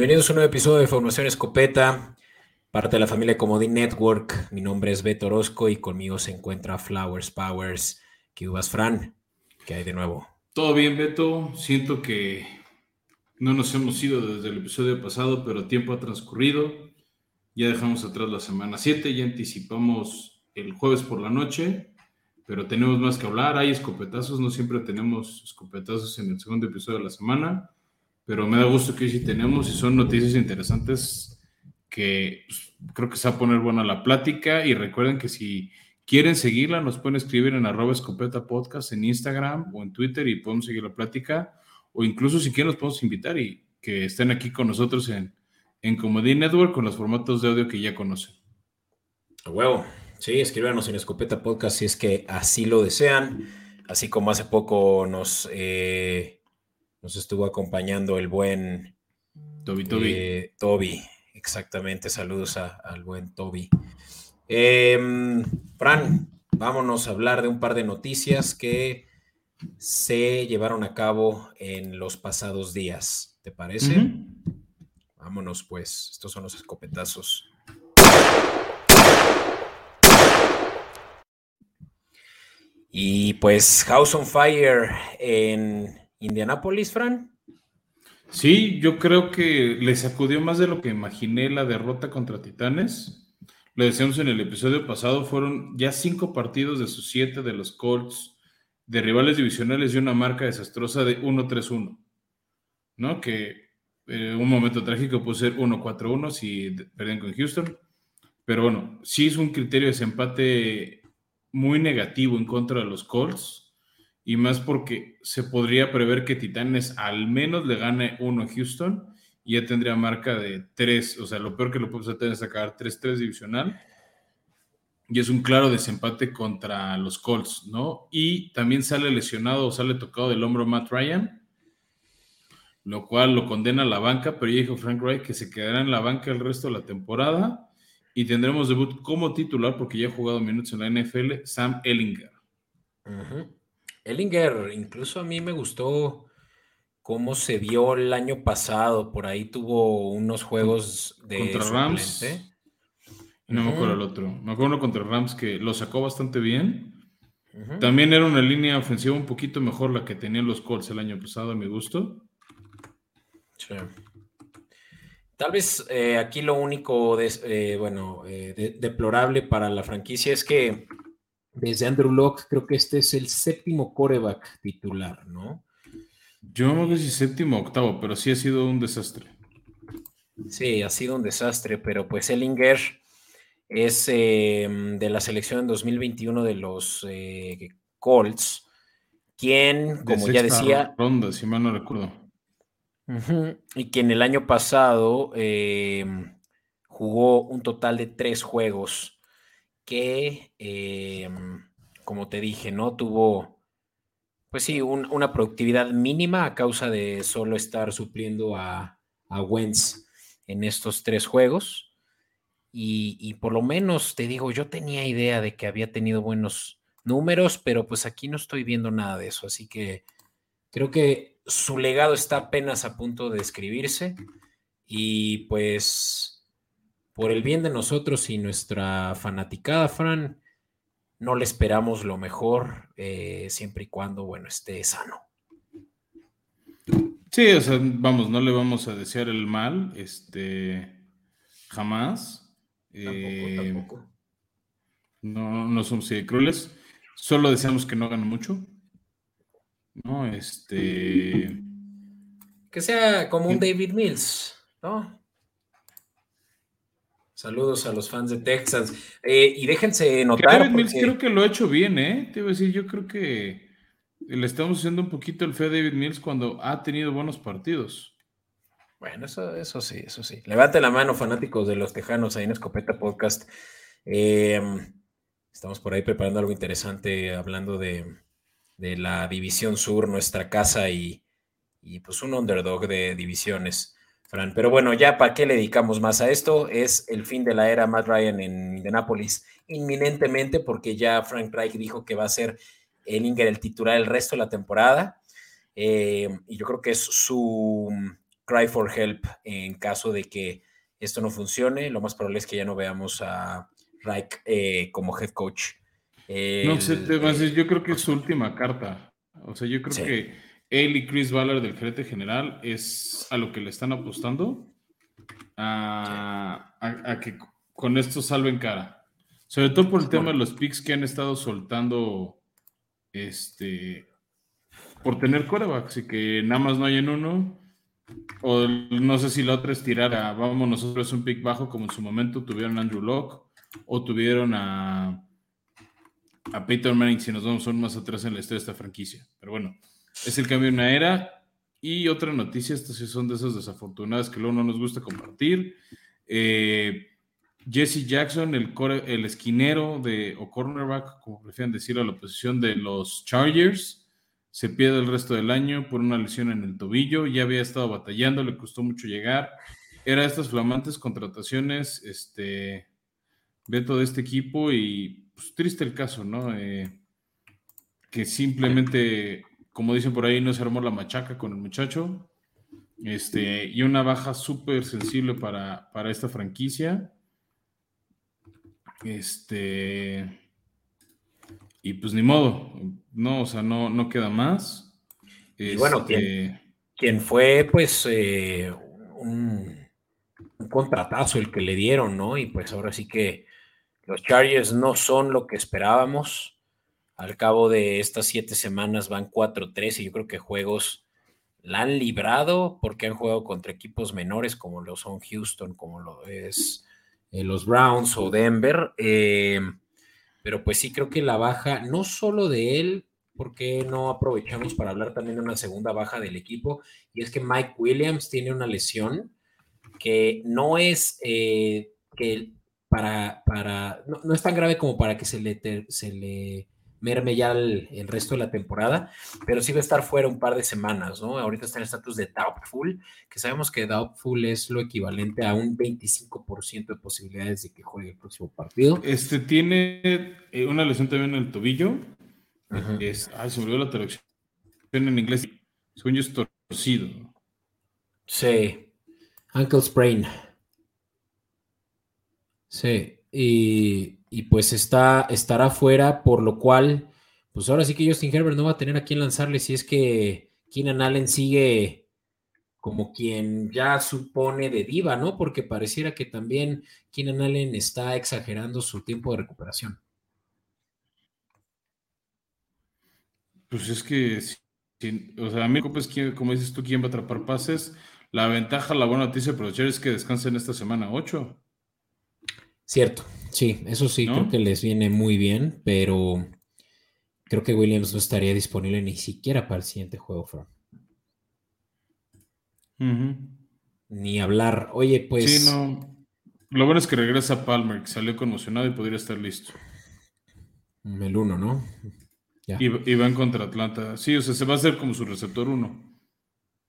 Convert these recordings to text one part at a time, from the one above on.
Bienvenidos a un nuevo episodio de Formación Escopeta, parte de la familia Comodín Network. Mi nombre es Beto Orozco y conmigo se encuentra Flowers Powers. ¿Qué uvas, Fran? ¿Qué hay de nuevo? Todo bien, Beto. Siento que no nos hemos ido desde el episodio pasado, pero tiempo ha transcurrido. Ya dejamos atrás la semana 7, ya anticipamos el jueves por la noche, pero tenemos más que hablar. Hay escopetazos, no siempre tenemos escopetazos en el segundo episodio de la semana pero me da gusto que sí tenemos y son noticias interesantes que pues, creo que se va a poner buena la plática y recuerden que si quieren seguirla nos pueden escribir en arroba escopeta podcast en Instagram o en Twitter y podemos seguir la plática o incluso si quieren los podemos invitar y que estén aquí con nosotros en, en Comedy Network con los formatos de audio que ya conocen. A huevo. Sí, escríbanos en Escopeta Podcast si es que así lo desean. Así como hace poco nos eh, nos estuvo acompañando el buen Toby Toby. Eh, Toby, exactamente. Saludos al buen Toby. Em, Fran, vámonos a hablar de un par de noticias que se llevaron a cabo en los pasados días. ¿Te parece? Vámonos, pues. Estos son los escopetazos. Y pues House on Fire en Indianapolis, Fran. Sí, yo creo que le sacudió más de lo que imaginé la derrota contra Titanes. Lo decíamos en el episodio pasado, fueron ya cinco partidos de sus siete de los Colts de rivales divisionales y una marca desastrosa de 1-3-1. ¿No? Que eh, un momento trágico puede ser 1-4-1 si perdían con Houston. Pero bueno, sí es un criterio de desempate muy negativo en contra de los Colts y más porque se podría prever que Titanes al menos le gane uno a Houston y ya tendría marca de tres, o sea, lo peor que lo puede hacer es sacar 3-3 divisional. Y es un claro desempate contra los Colts, ¿no? Y también sale lesionado o sale tocado del hombro Matt Ryan, lo cual lo condena a la banca, pero ya dijo Frank Wright que se quedará en la banca el resto de la temporada y tendremos debut como titular, porque ya ha jugado minutos en la NFL, Sam Ellinger. Ellinger, incluso a mí me gustó cómo se vio el año pasado. Por ahí tuvo unos juegos de. Contra Rams. No me acuerdo el otro. Me acuerdo uno contra Rams que lo sacó bastante bien. También era una línea ofensiva un poquito mejor la que tenían los Colts el año pasado, a mi gusto. Sí. Tal vez eh, aquí lo único, eh, bueno, eh, deplorable para la franquicia es que desde Andrew Locke, creo que este es el séptimo coreback titular, ¿no? Yo no sé si séptimo o octavo, pero sí ha sido un desastre. Sí, ha sido un desastre, pero pues Ellinger es em, de la selección en 2021 de los eh, Colts, quien, como ya decía... Ronda, si mal no recuerdo. y quien el año pasado em, jugó un total de tres juegos que, em, como te dije, ¿no? Tuvo, pues sí, una productividad mínima a causa de solo estar supliendo a, a Wentz en estos tres juegos. Y, por lo menos, te digo, yo tenía idea de que había tenido buenos números, pero pues aquí no estoy viendo nada de eso. Así que creo que su legado está apenas a punto de escribirse. Y pues por el bien de nosotros y nuestra fanaticada, Fran, no le esperamos lo mejor, eh, siempre y cuando, bueno, esté sano. Sí, o sea, vamos, no le vamos a desear el mal, este, jamás. Tampoco, eh, tampoco. No, no somos crueles, solo deseamos que no hagan mucho. No, este. Que sea como un David Mills, ¿no? Saludos a los fans de Texas. Eh, y déjense notar. creo que lo ha hecho bien, ¿eh? Te iba a decir, yo creo que le estamos haciendo un poquito el fe a David Mills cuando ha tenido buenos partidos. Bueno, eso, eso sí, eso sí. Levante la mano, fanáticos de los Tejanos, ahí en Escopeta Podcast. Em, estamos por ahí preparando algo interesante, hablando de, la División Sur, nuestra casa y, y pues un underdog de divisiones. Fran. Pero bueno, ya para qué le dedicamos más a esto, es el fin de la era Matt Ryan en Indianapolis inminentemente, porque ya Frank Reich dijo que va a ser el Inger el titular el resto de la temporada. Eh, y yo creo que es su cry for help en caso de que esto no funcione. Lo más probable es que ya no veamos a Reich eh, como head coach. no sé, yo creo que es su última carta. O sea, yo creo que él y Chris Ballard del gerente general es a lo que le están apostando, a, que con esto salven cara. Sobre todo por el tema de los picks que han estado soltando este, por tener corebacks y que nada más no hay en uno. O no sé si la otra es tirar a, vamos, nosotros un pick bajo como en su momento tuvieron Andrew Locke o tuvieron a, a Peyton Manning si nos vamos aún más atrás en la historia de esta franquicia. Pero bueno, es el cambio de una era. Y otra noticia, estas son de esas desafortunadas que luego no nos gusta compartir. Eh, Jesse Jackson, el, el esquinero de, o cornerback, como prefieren decir a la posición de los Chargers, se pierde el resto del año por una lesión en el tobillo. Ya había estado batallando, le costó mucho llegar. Era estas flamantes contrataciones, este, Beto de este equipo y pues, triste el caso, ¿no? Eh, que simplemente como dicen por ahí, no se armó la machaca con el muchacho. Este, y una baja súper sensible para, esta franquicia. Este. Y pues ni modo, no, o sea, no, no queda más. Y bueno, este, quien, fue, pues, eh, un, un, contratazo el que le dieron, ¿no? Y pues ahora sí que los Chargers no son lo que esperábamos. Al cabo de estas siete semanas van 4-3 y yo creo que juegos la han librado porque han jugado contra equipos menores como lo son Houston, como lo es eh, los Browns o Denver. Eh, pero pues sí creo que la baja, no solo de él, porque no aprovechamos para hablar también de una segunda baja del equipo? Y es que Mike Williams tiene una lesión que no es eh, que para, para no, es tan grave como para que se le, se le merme ya el, resto de la temporada, pero sí va a estar fuera un par de semanas, ¿no? Ahorita está en el estatus de doubtful, que sabemos que doubtful es lo equivalente a un 25% de posibilidades de que juegue el próximo partido. Este tiene eh, una lesión también en el tobillo. es, ay, se me olvidó la traducción en inglés. Sueño es torcido. Sí. Ankle sprain. Sí. Y y pues está, estará fuera, por lo cual, pues ahora sí que Justin Herbert no va a tener a quién lanzarle si es que Keenan Allen sigue como quien ya supone de diva, ¿no? Porque pareciera que también Keenan Allen está exagerando su tiempo de recuperación. Pues es que, o sea, a mí, pues, como dices tú, ¿quién va a atrapar pases? La ventaja, la buena noticia de aprovechar es que descansen esta semana 8. Cierto, Sí, eso sí, creo que les viene muy bien, pero creo que Williams no estaría disponible ni siquiera para el siguiente juego, Fran. Ni hablar. Oye, pues. Sí, no. Lo bueno es que regresa Palmer, que salió conmocionado y podría estar listo. El uno, ¿no? Y, y, van contra Atlanta. Sí, o sea, se va a hacer como su receptor uno.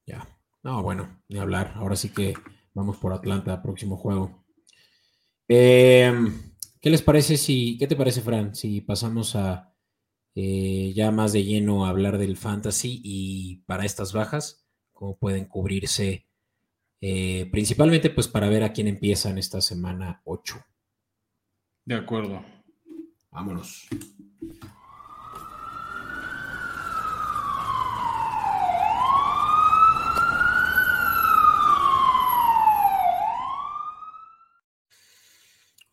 Ya. No, bueno, ni hablar. Ahora sí que vamos por Atlanta, próximo juego. Eh. ¿Qué les parece si, qué te parece, Fran, si pasamos a eh, ya más de lleno a hablar del fantasy y para estas bajas, cómo pueden cubrirse, eh, principalmente pues para ver a quién empieza en esta semana 8? De acuerdo. Vámonos.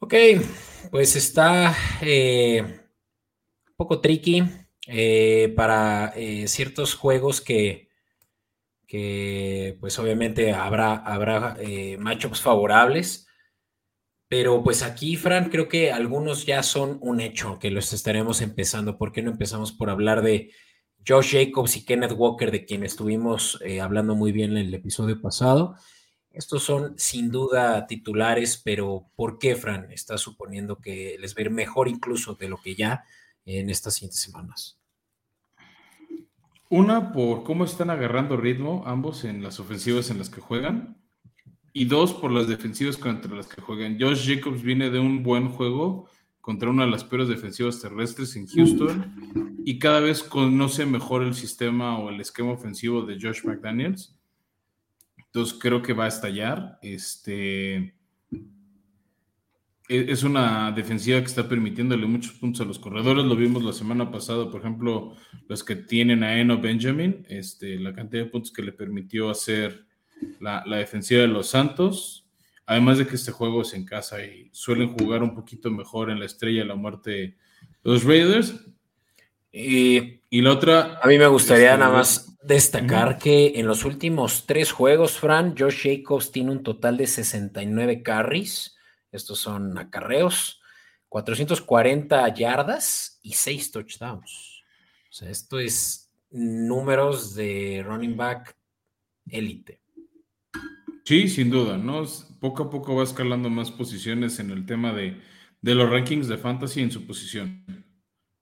Ok, pues está eh, un poco tricky eh, para eh, ciertos juegos que, que, pues obviamente habrá, habrá matchups favorables. Pero pues aquí, Fran, creo que algunos ya son un hecho que los estaremos empezando. ¿Por qué no empezamos por hablar de Josh Jacobs y Kenneth Walker, de quien estuvimos hablando muy bien en el episodio pasado? Estos son sin duda titulares, pero ¿por qué, Fran? Está suponiendo que les va a ir mejor incluso de lo que ya en estas siguientes semanas. Una, por cómo están agarrando ritmo ambos en las ofensivas en las que juegan. Y dos, por las defensivas contra las que juegan. Josh Jacobs viene de un buen juego contra una de las peores defensivas terrestres en Houston y cada vez conoce mejor el sistema o el esquema ofensivo de Josh McDaniels Entonces creo que va a estallar. Este e, es una defensiva que está permitiéndole muchos puntos a los corredores. Lo vimos la semana pasada, por ejemplo, los que tienen a Eno Benjamin, este, la cantidad de puntos que le permitió hacer la, la defensiva de los Santos. Además de que este juego es en casa y suelen jugar un poquito mejor en la estrella de la muerte los Raiders. Y, y la otra. A mí me gustaría este, nada más destacar que en los últimos tres juegos, Fran, Josh Jacobs tiene un total de 69 carries. Estos son acarreos, 440 yardas y 6 touchdowns. O sea, esto es números de running back élite. Sí, sin duda, ¿no? Poco a poco va escalando más posiciones en el tema de, los rankings de fantasy en su posición.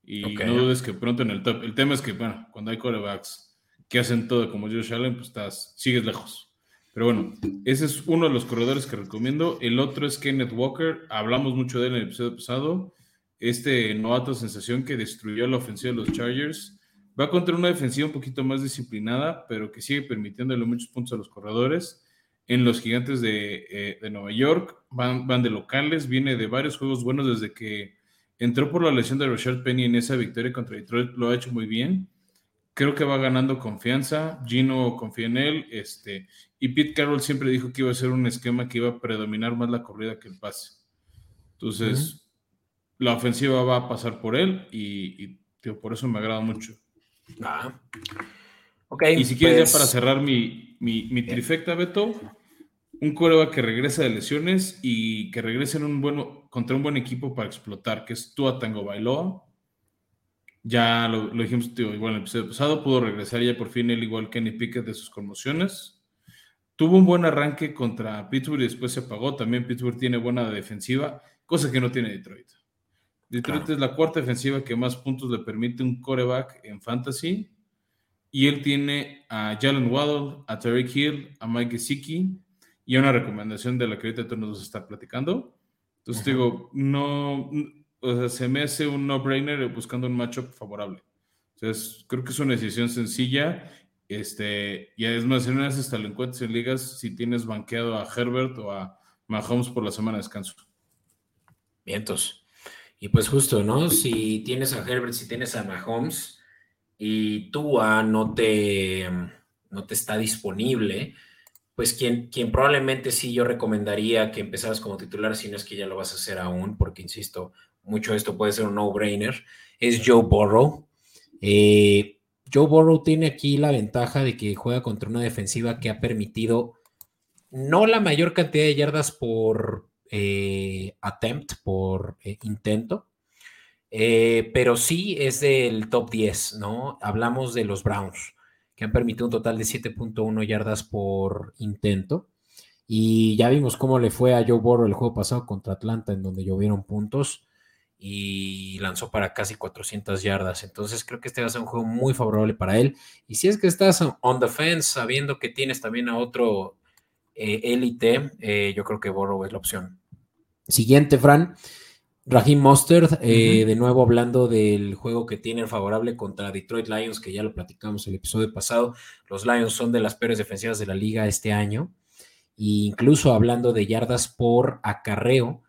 Y no dudes que pronto en el top. El tema es que, bueno, cuando hay corebacks que hacen todo como Josh Allen, pues estás, sigues lejos. Pero bueno, ese es uno de los corredores que recomiendo. El otro es Kenneth Walker. Hablamos mucho de él en el episodio pasado. Este novato sensación que destruyó la ofensiva de los Chargers. Va contra una defensiva un poquito más disciplinada, pero que sigue permitiéndole muchos puntos a los corredores en los gigantes de, eh, Nueva York, van, van, de locales, viene de varios juegos buenos desde que entró por la lesión de Richard Penny en esa victoria contra Detroit, lo ha hecho muy bien. Creo que va ganando confianza, Gino confía en él, este, y Pete Carroll siempre dijo que iba a ser un esquema que iba a predominar más la corrida que el pase. Entonces, la ofensiva va a pasar por él y, por eso me agrada mucho. Ah. y si quieres ya pues para cerrar mi, mi, trifecta, Beto, un coreback que regresa de lesiones y que regresa en un bueno, contra un buen equipo para explotar, que es Tua Tango Bailoa. Ya lo, dijimos igual en el episodio pasado, pudo regresar ya por fin él igual Kenny Pickett de sus conmociones. Tuvo un buen arranque contra Pittsburgh y después se apagó. También Pittsburgh tiene buena defensiva, cosa que no tiene Detroit. Detroit es la cuarta defensiva que más puntos le permite un coreback en fantasy. Y él tiene a Jalen Waddle, a Terry Hill, a Mike Gesicki, y una recomendación de la que ahorita tú nos estás platicando. Entonces digo, no, o sea, se me hace un no-brainer buscando un matchup favorable. Entonces, creo que es una decisión sencilla. Este, y además, en unas hasta lo encuentras en ligas si tienes banqueado a Herbert o a Mahomes por la semana de descanso. Vientos. Y pues justo, ¿no? Si tienes a Herbert, si tienes a Mahomes y tú no te, no te está disponible, pues quien, quien probablemente sí yo recomendaría que empezaras como titular, si no es que ya lo vas a hacer aún, porque insisto, mucho de esto puede ser un no-brainer, es Joe Burrow. Eh, Joe Burrow tiene aquí la ventaja de que juega contra una defensiva que ha permitido no la mayor cantidad de yardas por eh, attempt, por eh, intento, pero sí es del top 10, ¿no? Hablamos de los Browns que han permitido un total de 7.1 yardas por intento. Y ya vimos cómo le fue a Joe Burrow el juego pasado contra Atlanta, en donde llovieron puntos y lanzó para casi 400 yardas. Entonces creo que este va a ser un juego muy favorable para él. Y si es que estás on the fence, sabiendo que tienes también a otro eh, élite, eh, yo creo que Burrow es la opción. Siguiente, Fran. Raheem Mostert, eh, de nuevo hablando del juego que tienen favorable contra Detroit Lions, que ya lo platicamos el episodio pasado. Los Lions son de las peores defensivas de la liga este año. E incluso hablando de yardas por acarreo,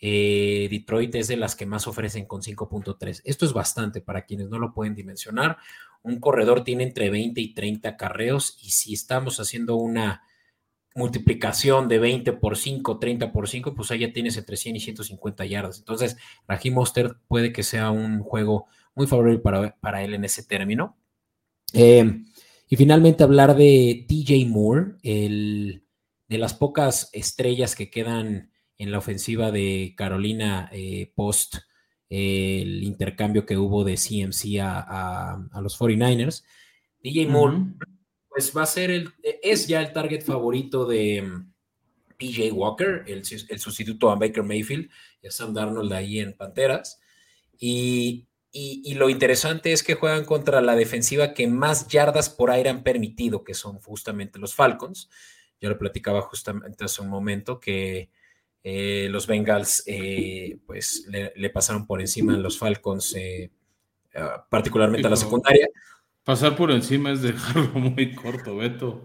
eh, Detroit es de las que más ofrecen con 5.3. Esto es bastante para quienes no lo pueden dimensionar. Un corredor tiene entre 20 y 30 acarreos y si estamos haciendo una multiplicación de 20 por 5, 30 por 5, pues ahí ya tienes entre 100 y 150 yardas. Entonces, Raheem Mostert puede que sea un juego muy favorable para, él en ese término. Eh, y finalmente hablar de TJ Moore, el, de las pocas estrellas que quedan en la ofensiva de Carolina eh, post el intercambio que hubo de CMC a, los 49ers. DJ Moore pues va a ser el, e, es ya el target favorito de mm, PJ Walker, el, sustituto a Baker Mayfield y a Sam Darnold ahí en Panteras. Y, lo interesante es que juegan contra la defensiva que más yardas por aire han permitido, que son justamente los Falcons. Yo lo platicaba justamente hace un momento que eh, los Bengals eh, pues le, pasaron por encima a los Falcons, eh, particularmente a la secundaria. Pasar por encima es dejarlo muy corto, Beto.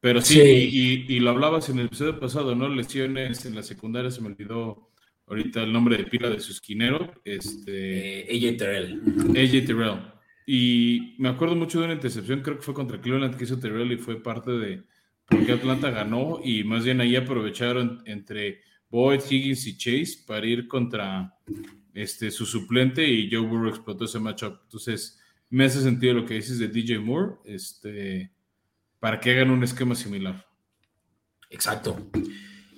Pero sí, Y, lo hablabas en el episodio pasado, ¿no? Lesiones en la secundaria, se me olvidó ahorita el nombre de pila de su esquinero. Este, AJ Terrell. AJ Terrell. Y me acuerdo mucho de una intercepción, creo que fue contra Cleveland que hizo Terrell y fue parte de por qué Atlanta ganó. Y más bien ahí aprovecharon entre Boyd, Higgins y Chase para ir contra este, su suplente y Joe Burrow explotó ese matchup. Entonces, me hace sentido lo que dices de DJ Moore. Este para que hagan un esquema similar. Exacto.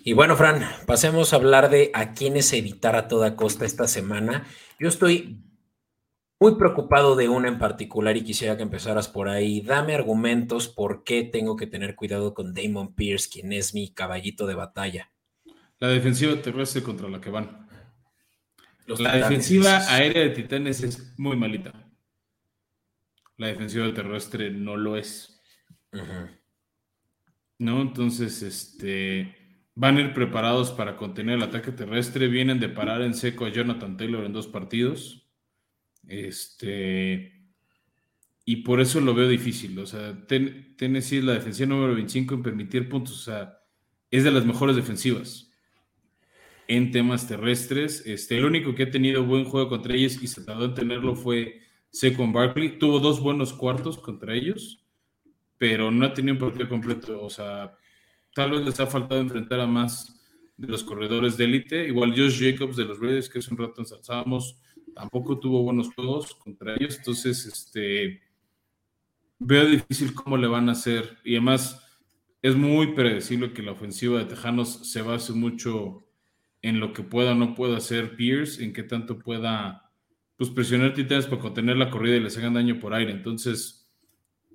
Y bueno, Fran, pasemos a hablar de a quiénes evitar a toda costa esta semana. Yo estoy muy preocupado de una en particular y quisiera que empezaras por ahí. Dame argumentos por qué tengo que tener cuidado con Damon Pierce, quien es mi caballito de batalla. La defensiva terrestre contra la que van. la defensiva aérea de Titanes es muy malita. La defensiva terrestre no lo es. ¿No? Entonces, este, van a ir preparados para contener el ataque terrestre. Vienen de parar en seco a Jonathan Taylor en dos partidos. Este, y por eso lo veo difícil. O sea, Tennessee es la defensiva número 25 en permitir puntos. O sea, es de las mejores defensivas en temas terrestres. Este, el único que ha tenido buen juego contra ellos y se tardó en tenerlo fue Second Barkley. Tuvo dos buenos cuartos contra ellos pero no ha tenido un partido completo. O sea, tal vez les ha faltado enfrentar a más de los corredores de élite. Igual Josh Jacobs de los Raiders, que es un rato ensalzábamos, tampoco tuvo buenos juegos contra ellos. Entonces, este, veo difícil cómo le van a hacer. Y además, es muy predecible que la ofensiva de Tejanos se base mucho en lo que pueda o no pueda hacer Pierce, en qué tanto pueda pues, presionar Titanes para contener la corrida y les hagan daño por aire. Entonces,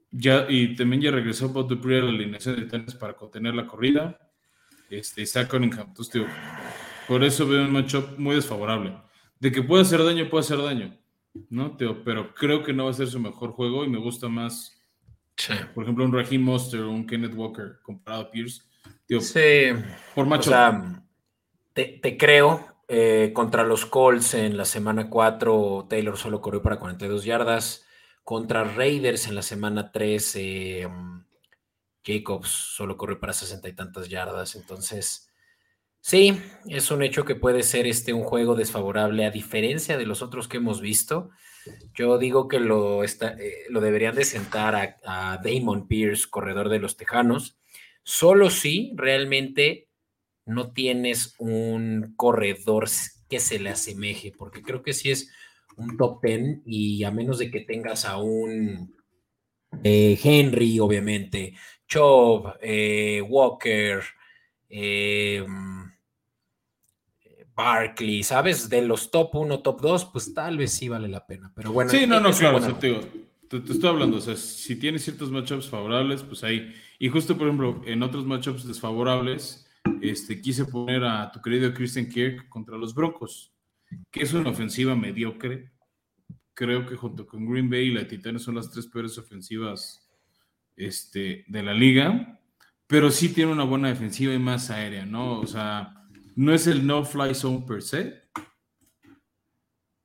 ya, y también ya regresó Bob Dupree a la alineación de Titanes para contener la corrida. Este, Zach Cunningham. Entonces, por eso veo un matchup muy desfavorable. De que puede hacer daño, puede hacer daño. ¿no, Pero creo que no va a ser su mejor juego y me gusta más, por ejemplo, un Raheem Monster o un Kenneth Walker comparado a Pierce. sí. Por matchup. O sea, te, creo. Eh, contra los Colts en la semana 4, Taylor solo corrió para 42 yardas. Contra Raiders en la semana 3, mm, Jacobs solo corrió para sesenta y tantas yardas. Entonces, sí, es un hecho que puede ser este un juego desfavorable a diferencia de los otros que hemos visto. Yo digo que lo, eh, lo deberían de sentar a, a, Damon Pierce, corredor de los Tejanos, solo si realmente no tienes un corredor que se le asemeje, porque creo que sí es un top 10 y a menos de que tengas a un eh, Henry, obviamente, Chubb, eh, Walker, eh, Barkley, ¿sabes? De los top 1, top 2, pues tal vez sí vale la pena. Pero bueno. Sí, no, no, claro, te, te, estoy hablando, o sea, si tienes ciertos matchups favorables, pues ahí. Y justo, por ejemplo, en otros matchups desfavorables, este, quise poner a tu querido Christian Kirk contra los Broncos que es una ofensiva mediocre. Creo que junto con Green Bay y la Titanes son las tres peores ofensivas este, de la liga, pero sí tiene una buena defensiva y más aérea, ¿no? O sea, no es el no-fly zone per se,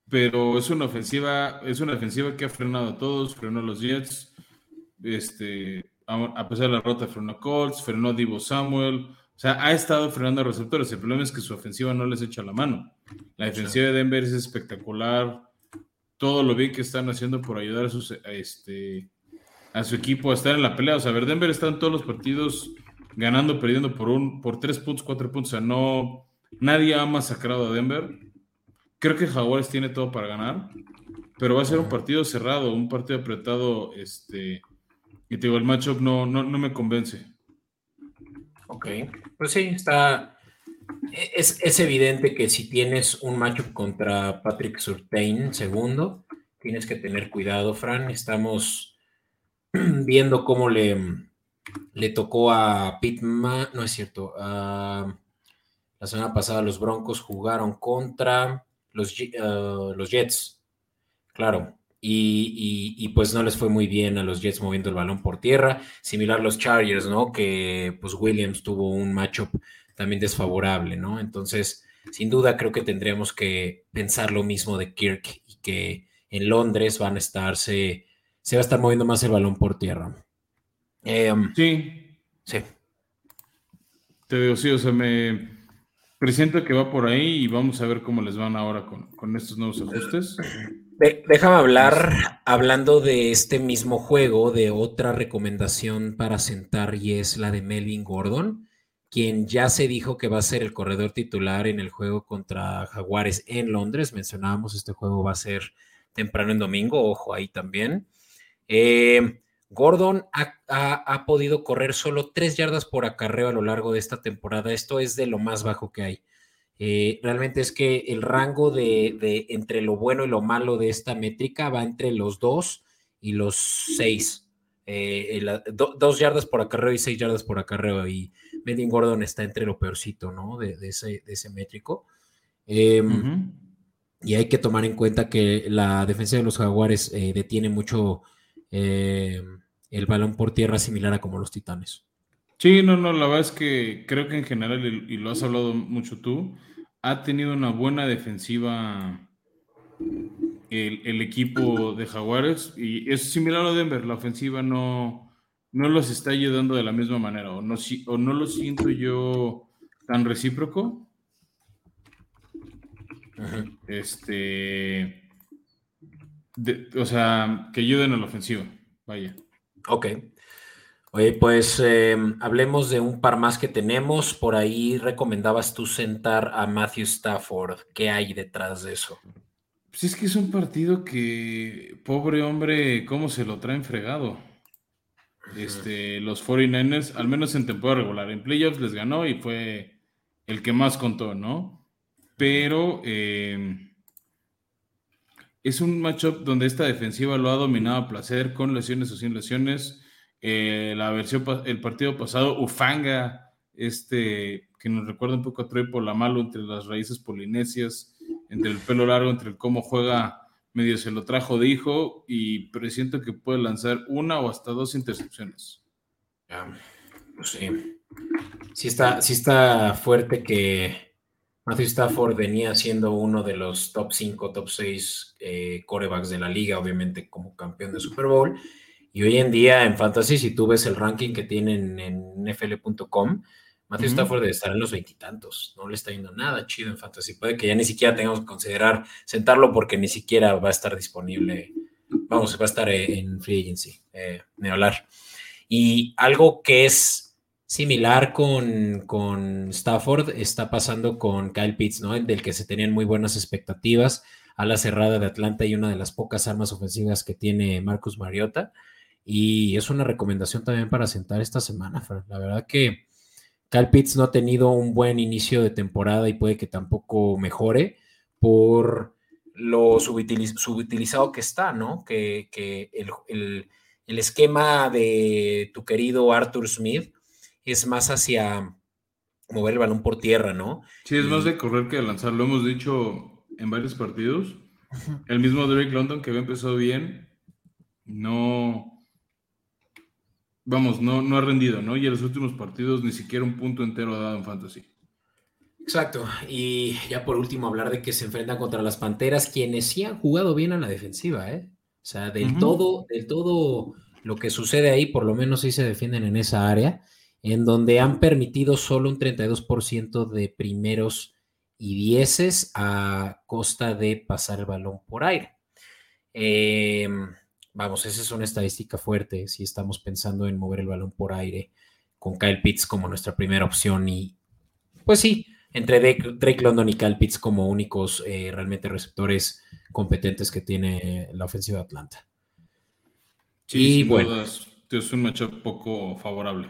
pero es una ofensiva, es una defensiva que ha frenado a todos, frenó a los Jets, este, a, pesar de la rota frenó a Colts, frenó a Divo Samuel, o sea, ha estado frenando a receptores. El problema es que su ofensiva no les echa la mano. La defensiva de Denver es espectacular. Todo lo bien que están haciendo por ayudar a, sus, este, a su equipo a estar en la pelea. O sea, ver, Denver está en todos los partidos ganando, perdiendo por un, por tres puntos, cuatro puntos. O sea, no, nadie ha masacrado a Denver. Creo que Jaguares tiene todo para ganar, pero va a ser un partido cerrado, un partido apretado. Este, y te digo, el matchup no, no, no me convence. Ok, pues sí, está. E, es, evidente que si tienes un matchup contra Patrick Surtain, segundo, tienes que tener cuidado, Fran. Estamos viendo cómo le, le tocó a Pitman, no es cierto, la semana pasada los Broncos jugaron contra los, uh, los Jets. Claro, y, pues no les fue muy bien a los Jets moviendo el balón por tierra. Similar a los Chargers, ¿no? Que pues Williams tuvo un matchup también desfavorable, ¿no? Entonces, sin duda creo que tendríamos que pensar lo mismo de Kirk y que en Londres van a estarse, se va a estar moviendo más el balón por tierra. Em, sí, Sí. Te digo, sí, o sea, me presiento que va por ahí y vamos a ver cómo les van ahora con, estos nuevos ajustes. Déjame hablar, hablando de este mismo juego, de otra recomendación para sentar y es la de Melvin Gordon, quien ya se dijo que va a ser el corredor titular en el juego contra Jaguares en Londres. Mencionábamos, este juego va a ser temprano en domingo, ojo ahí también. Eh, Gordon ha, podido correr solo tres yardas por acarreo a lo largo de esta temporada. Esto es de lo más bajo que hay. Eh, realmente es que el rango de, entre lo bueno y lo malo de esta métrica va entre los dos y los seis. Eh, dos yardas por acarreo y seis yardas por acarreo. Y Medin Gordon está entre lo peorcito, ¿no? De, ese, métrico. Em, y hay que tomar en cuenta que la defensa de los Jaguares eh, detiene mucho el balón por tierra similar a como los Titanes. Sí, no, no, la verdad es que creo que en general, y lo has hablado mucho tú, ha tenido una buena defensiva el, equipo de Jaguares y es similar a Denver, la ofensiva no, no los está ayudando de la misma manera o no, o no lo siento yo tan recíproco. Este, o sea, que ayuden a la ofensiva, vaya. Ok. Oye, pues em, hablemos de un par más que tenemos. Por ahí recomendabas tú sentar a Matthew Stafford. ¿Qué hay detrás de eso? Pues es que es un partido que, pobre hombre, ¿cómo se lo traen fregado? Este, los 49ers, al menos en temporada regular, en playoffs les ganó y fue el que más contó, ¿no? Pero em, es un matchup donde esta defensiva lo ha dominado a placer con lesiones o sin lesiones. Eh, la versión, el partido pasado, Ufanga, este, que nos recuerda un poco a Troy malo entre las raíces polinesias, entre el pelo largo, entre el cómo juega, medio se lo trajo de hijo y presiento que puede lanzar una o hasta dos intercepciones. Pues sí. Sí está, sí está fuerte que Matthew Stafford venía siendo uno de los top 5, top 6 eh, corebacks de la liga, obviamente como campeón de Super Bowl. Y hoy en día en Fantasy, si tú ves el ranking que tienen en NFL.com, Matthew Stafford debe estar en los veintitantos. No le está yendo nada chido en Fantasy. Puede que ya ni siquiera tengamos que considerar sentarlo porque ni siquiera va a estar disponible. Vamos, va a estar en Free Agency, eh, ni hablar. Y algo que es Similar con, Stafford, está pasando con Kyle Pitts, ¿no? Del que se tenían muy buenas expectativas a la cerrada de Atlanta y una de las pocas armas ofensivas que tiene Marcus Mariota. Y es una recomendación también para sentar esta semana, La verdad que Kyle Pitts no ha tenido un buen inicio de temporada y puede que tampoco mejore por lo subutilizado que está, ¿no? Que, el, el esquema de tu querido Arthur Smith es más hacia mover el balón por tierra, ¿no? Sí, es más de correr que de lanzar. Lo hemos dicho en varios partidos. El mismo Drake London que había empezado bien, no. Vamos, no, no ha rendido, ¿no? Y en los últimos partidos ni siquiera un punto entero ha dado en fantasy. Exacto. Y ya por último, hablar de que se enfrentan contra las Panteras, quienes sí han jugado bien a la defensiva, ¿eh? O sea, del todo, del todo lo que sucede ahí, por lo menos sí se defienden en esa área en donde han permitido solo un 32% de primeros y dieces a costa de pasar el balón por aire. Em, vamos, esa es una estadística fuerte si estamos pensando en mover el balón por aire con Kyle Pitts como nuestra primera opción y pues sí, entre Drake, London y Kyle Pitts como únicos eh, realmente receptores competentes que tiene la ofensiva de Atlanta. Sí, y bueno, es un matchup poco favorable.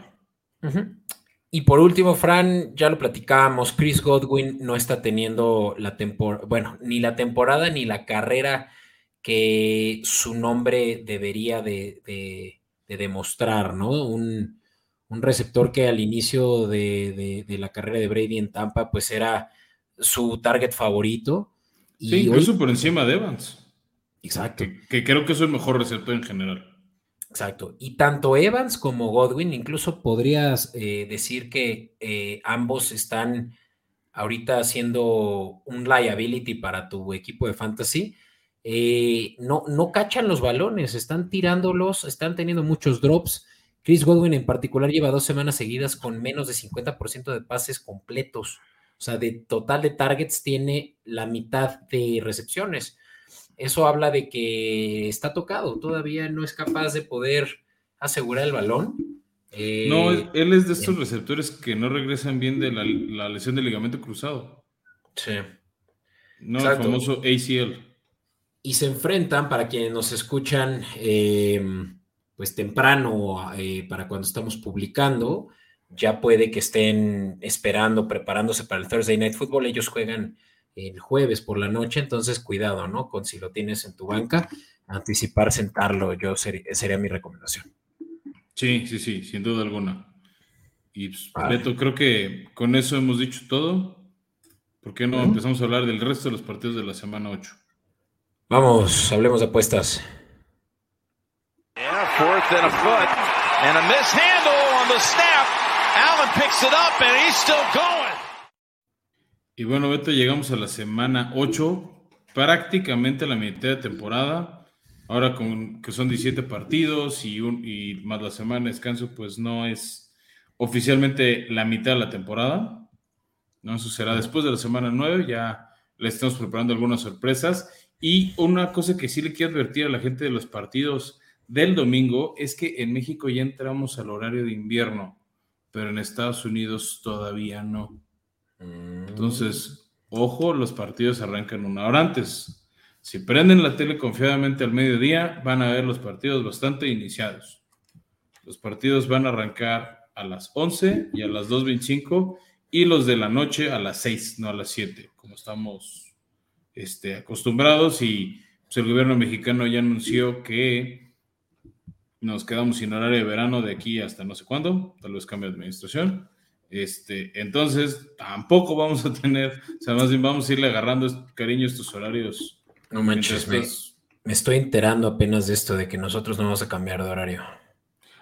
Y por último, Fran, ya lo platicábamos, Chris Godwin no está teniendo la temporada, bueno, ni la temporada ni la carrera que su nombre debería de, demostrar, ¿no? Un, receptor que al inicio de, la carrera de Brady en Tampa, pues era su target favorito. sí, incluso por encima de Evans. Exacto. que creo que es el mejor receptor en general. Exacto. Y tanto Evans como Godwin, incluso podrías eh, decir que eh, ambos están ahorita haciendo un liability para tu equipo de fantasy. Eh, no, no cachan los balones, están tirándolos, están teniendo muchos drops Chris Godwin en particular lleva dos semanas seguidas con menos de 50% de pases completos. O sea, de total de targets tiene la mitad de recepciones. Eso habla de que está tocado, todavía no es capaz de poder asegurar el balón. no, eh, él es de estos receptores que no regresan bien de la, lesión del ligamento cruzado. Sí. No, el famoso ACL. Y se enfrentan, para quienes nos escuchan, eh, pues temprano eh, para cuando estamos publicando, ya puede que estén esperando, preparándose para el Thursday Night Football. Ellos juegan el jueves por la noche, entonces cuidado, ¿no? Con si lo tienes en tu banca, anticipar sentarlo, yo sería mi recomendación. Sí, sí, sí, sin duda alguna. Y pues, Beto, creo que con eso hemos dicho todo. ¿Por qué no empezamos a hablar del resto de los partidos de la semana 8? Vamos, hablemos de apuestas. fourth and a foot, and a mishandle on the snap. Allen picks it up, and he's still going. Y bueno, Beto, llegamos a la semana 8, prácticamente la mitad de temporada. Ahora con que son 17 partidos y, un, y más la semana de descanso, pues no es oficialmente la mitad de la temporada. ¿no? Eso será después de la semana 9, ya le estamos preparando algunas sorpresas. Y una cosa que sí le quiero advertir a la gente de los partidos del domingo es que en México ya entramos al horario de invierno, pero en Estados Unidos todavía no. Entonces, ojo, los partidos arrancan una hora antes. Si prenden la tele confiadamente al mediodía, van a ver los partidos bastante iniciados. Los partidos van a arrancar a las 11 y a las 2.25 y los de la noche a las 6, no a las 7, como estamos este, acostumbrados. Y pues, el gobierno mexicano ya anunció que nos quedamos sin horario de verano de aquí hasta no sé cuándo, tal vez cambie de administración. Este, entonces, tampoco vamos a tener, o sea, más bien vamos a irle agarrando cariño estos horarios. No manches, me, estoy enterando apenas de esto, de que nosotros no vamos a cambiar de horario.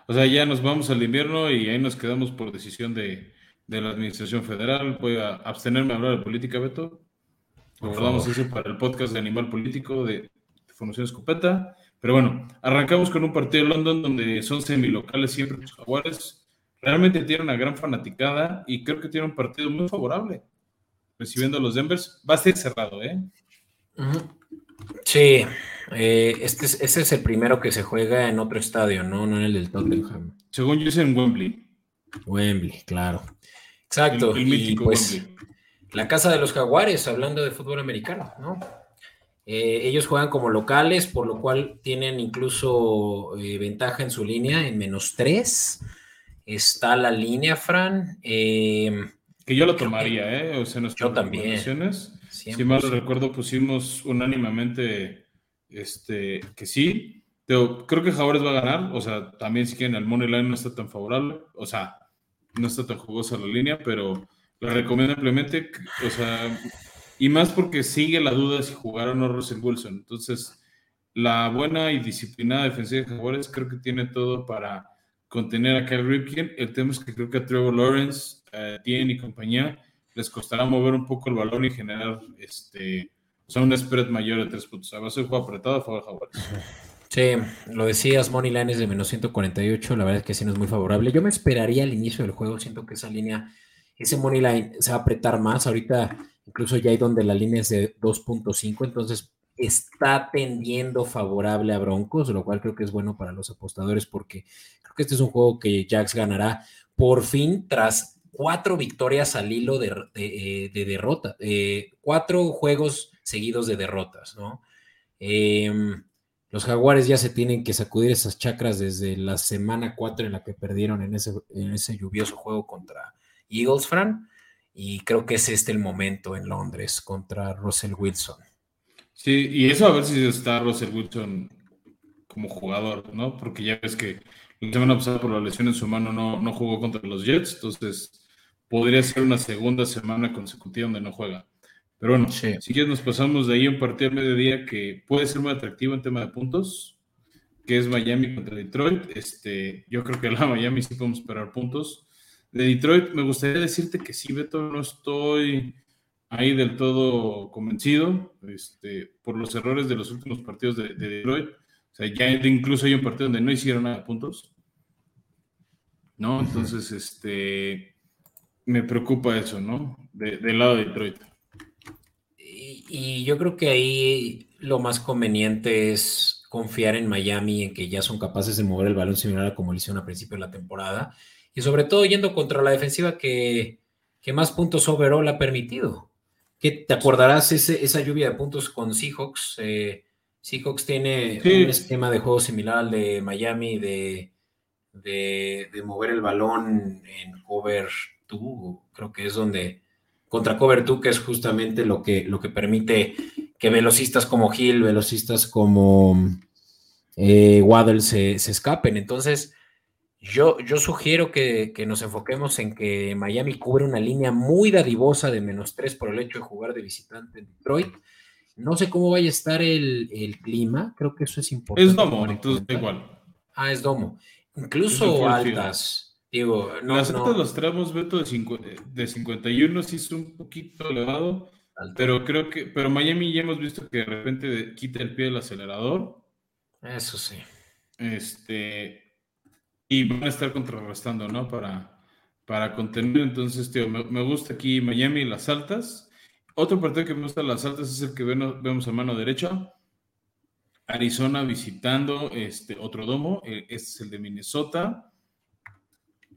O sea, ya nos vamos al invierno y ahí nos quedamos por decisión de, la Administración Federal. Voy a abstenerme a hablar de política, Beto. Recordamos eso para el podcast de Animal Político de, de Formación Escopeta. Pero bueno, arrancamos con un partido de London donde son semilocales siempre los jaguares. Realmente tienen una gran fanaticada y creo que tiene un partido muy favorable. Recibiendo a los Denvers. Va a ser cerrado, ¿eh? Sí, eh, este, es, este es el primero que se juega en otro estadio, ¿no? No en el del Tottenham. Según yo es en Wembley. Wembley, claro. Exacto. El, mítico pues, Wembley. La casa de los jaguares, hablando de fútbol americano, ¿no? Eh, ellos juegan como locales, por lo cual tienen incluso eh, ventaja en su línea en menos 3. Está la línea, Fran. Em, que yo lo tomaría, ¿eh? O sea, yo también. Si mal recuerdo, pusimos unánimemente este, que sí. Pero creo que Jaguares va a ganar. O sea, también si quieren, el Money Line no está tan favorable. O sea, no está tan jugosa la línea, pero recomiendo ampliamente. O sea, y más porque sigue la duda si jugar o no Russell Wilson. Entonces, la buena y disciplinada defensiva de Jaguares creo que tiene todo para contener a Kyle Ripken. El tema es que creo que a Trevor Lawrence, eh, y compañía les costará mover un poco el balón y generar este, o sea, un spread mayor de tres puntos. va a ser juego apretado a favor de Jaguares. Sí, lo decías, Money Line es de menos 148, la verdad es que sí no es muy favorable. Yo me esperaría al inicio del juego, siento que esa línea, ese Money Line se va a apretar más. Ahorita incluso ya hay donde la línea es de 2.5, entonces está tendiendo favorable a Broncos, lo cual creo que es bueno para los apostadores porque creo que este es un juego que Jax ganará por fin tras cuatro victorias al hilo de, de, de derrota, eh, cuatro juegos seguidos de derrotas, ¿no? Em, los jaguares ya se tienen que sacudir esas chacras desde la semana 4 en la que perdieron en ese, en ese lluvioso juego contra Eagles, Fran. Y creo que es este el momento en Londres contra Russell Wilson. Sí, y eso a ver si está Russell Wilson como jugador, ¿no? Porque ya ves que la semana pasada por la lesión en su mano no, no jugó contra los Jets, entonces podría ser una segunda semana consecutiva donde no juega. Pero bueno, si quieres nos pasamos de ahí un partido al mediodía que puede ser muy atractivo en tema de puntos, que es Miami contra Detroit. Este, yo creo que la Miami sí podemos esperar puntos. De Detroit, me gustaría decirte que sí, Beto, no estoy ahí del todo convencido este, por los errores de los últimos partidos de, Detroit. O sea, ya incluso hay un partido donde no hicieron nada de puntos. ¿no? Entonces, este, me preocupa eso, ¿no? del lado de Detroit. Y, yo creo que ahí lo más conveniente es confiar en Miami, en que ya son capaces de mover el balón similar a como lo hicieron a principio de la temporada. Y sobre todo yendo contra la defensiva que, que más puntos overall ha permitido. ¿Qué, ¿Te acordarás ese, esa lluvia de puntos con Seahawks? Eh, Seahawks tiene un esquema de juego similar al de Miami de, de, mover el balón en cover 2, creo que es donde contra cover 2, que es justamente lo que, lo que permite que velocistas como Hill, velocistas como eh, Waddle se, se escapen. Entonces, yo, yo sugiero que, nos enfoquemos en que Miami cubre una línea muy dadivosa de menos tres por el hecho de jugar de visitante en Detroit. No sé cómo vaya a estar el, clima, creo que eso es importante. Es domo, entonces igual. Ah, es domo. Incluso altas. Digo, no, Las altas los tramos, Beto, de, de 51 sí es un poquito elevado, pero creo que, pero Miami ya hemos visto que de repente quita el pie del acelerador. Eso sí. Este, y van a estar contrarrestando, ¿no? Para, para contener. Entonces, tío, me, gusta aquí Miami y las altas. Otro partido que me gusta las altas es el que vemos a mano derecha. Arizona visitando este otro domo. Este es el de Minnesota.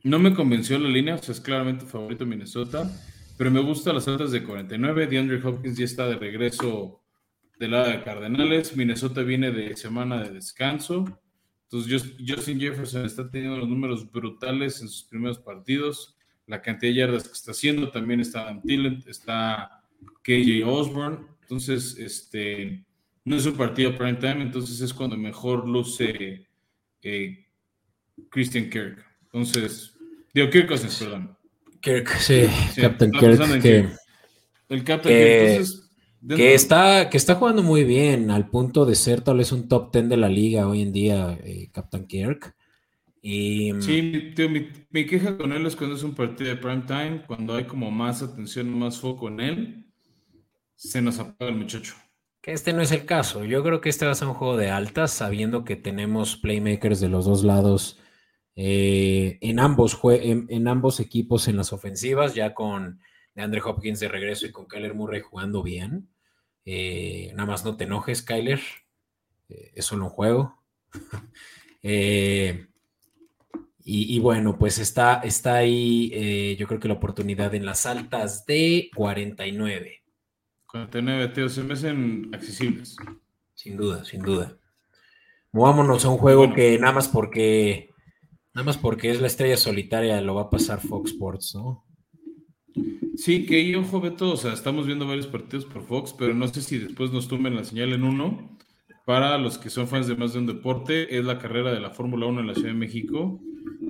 No me convenció la línea, o sea, es claramente favorito Minnesota, pero me gusta las altas de 49. DeAndre Hopkins ya está de regreso del lado de Cardenales. Minnesota viene de semana de descanso. Entonces, Justin Jefferson está teniendo los números brutales en sus primeros partidos. La cantidad de yardas que está haciendo, también está Adam Thielen, está KJ Osborne. Entonces, este, no es un partido prime time, entonces es cuando mejor luce eh, Christian Kirk. Entonces, digo, Kirk Cousins, perdón. Kirk, sí, Captain Kirk. el Captain Kirk. Entonces, que está, que está jugando muy bien, al punto de ser tal vez un top 10 de la liga hoy en día, eh, Captain Kirk. Y, mm, sí, mi, queja con él es cuando es un partido de prime time, cuando hay como más atención, más foco en él, se nos apaga el muchacho. Que este no es el caso. Yo creo que este va a ser un juego de altas, sabiendo que tenemos playmakers de los dos lados eh, en, ambos en ambos equipos en las ofensivas, ya con de Andre Hopkins de regreso y con Kyler Murray jugando bien. Eh, nada más no te enojes, Kyler. Eh, es solo un juego. Eh, y, bueno, pues está, está ahí, yo creo que la oportunidad en las altas de 49. 49, tío, se me hacen accesibles. Sin duda, sin duda. Movámonos a un juego que nada más porque nada más porque es la estrella solitaria lo va a pasar Fox Sports, ¿no? Sí, que yo, ojo, Beto, o sea, estamos viendo varios partidos por Fox, pero no sé si después nos tumben la señal en uno. Para los que son fans de más de un deporte, es la carrera de la Fórmula 1 en la Ciudad de México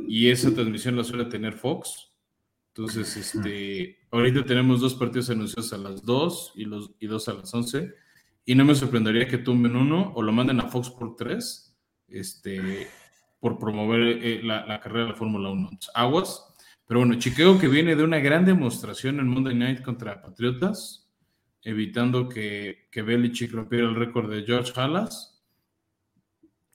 y esa transmisión la suele tener Fox. Entonces, este, ahorita tenemos dos partidos anunciados a las 2 y, los, y dos a las 11. Y no me sorprendería que tumben uno o lo manden a Fox por 3 este, por promover eh, la, la, carrera de la Fórmula 1. Aguas, pero bueno, Chicago que viene de una gran demostración en Monday Night contra Patriotas, evitando que, que Belichick rompiera el récord de George Halas.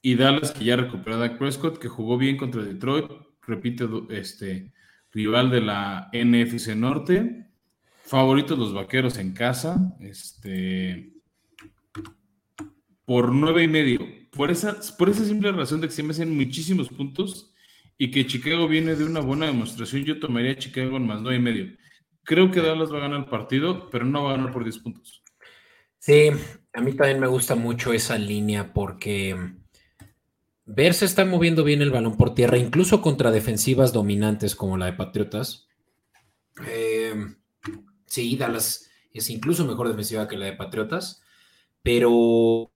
Y Dallas que ya recuperó a Prescott, que jugó bien contra Detroit, repite este rival de la NFC Norte. Favoritos los vaqueros en casa. Este por nueve y medio. Por esa, por esa simple razón de que se me hacen muchísimos puntos y que Chicago viene de una buena demostración, yo tomaría Chicago en más 9 y medio. Creo que Dallas va a ganar el partido, pero no va a ganar por 10 puntos. Sí, a mí también me gusta mucho esa línea porque Ver se está moviendo bien el balón por tierra, incluso contra defensivas dominantes como la de Patriotas. Eh, sí, Dallas es incluso mejor defensiva que la de Patriotas, pero,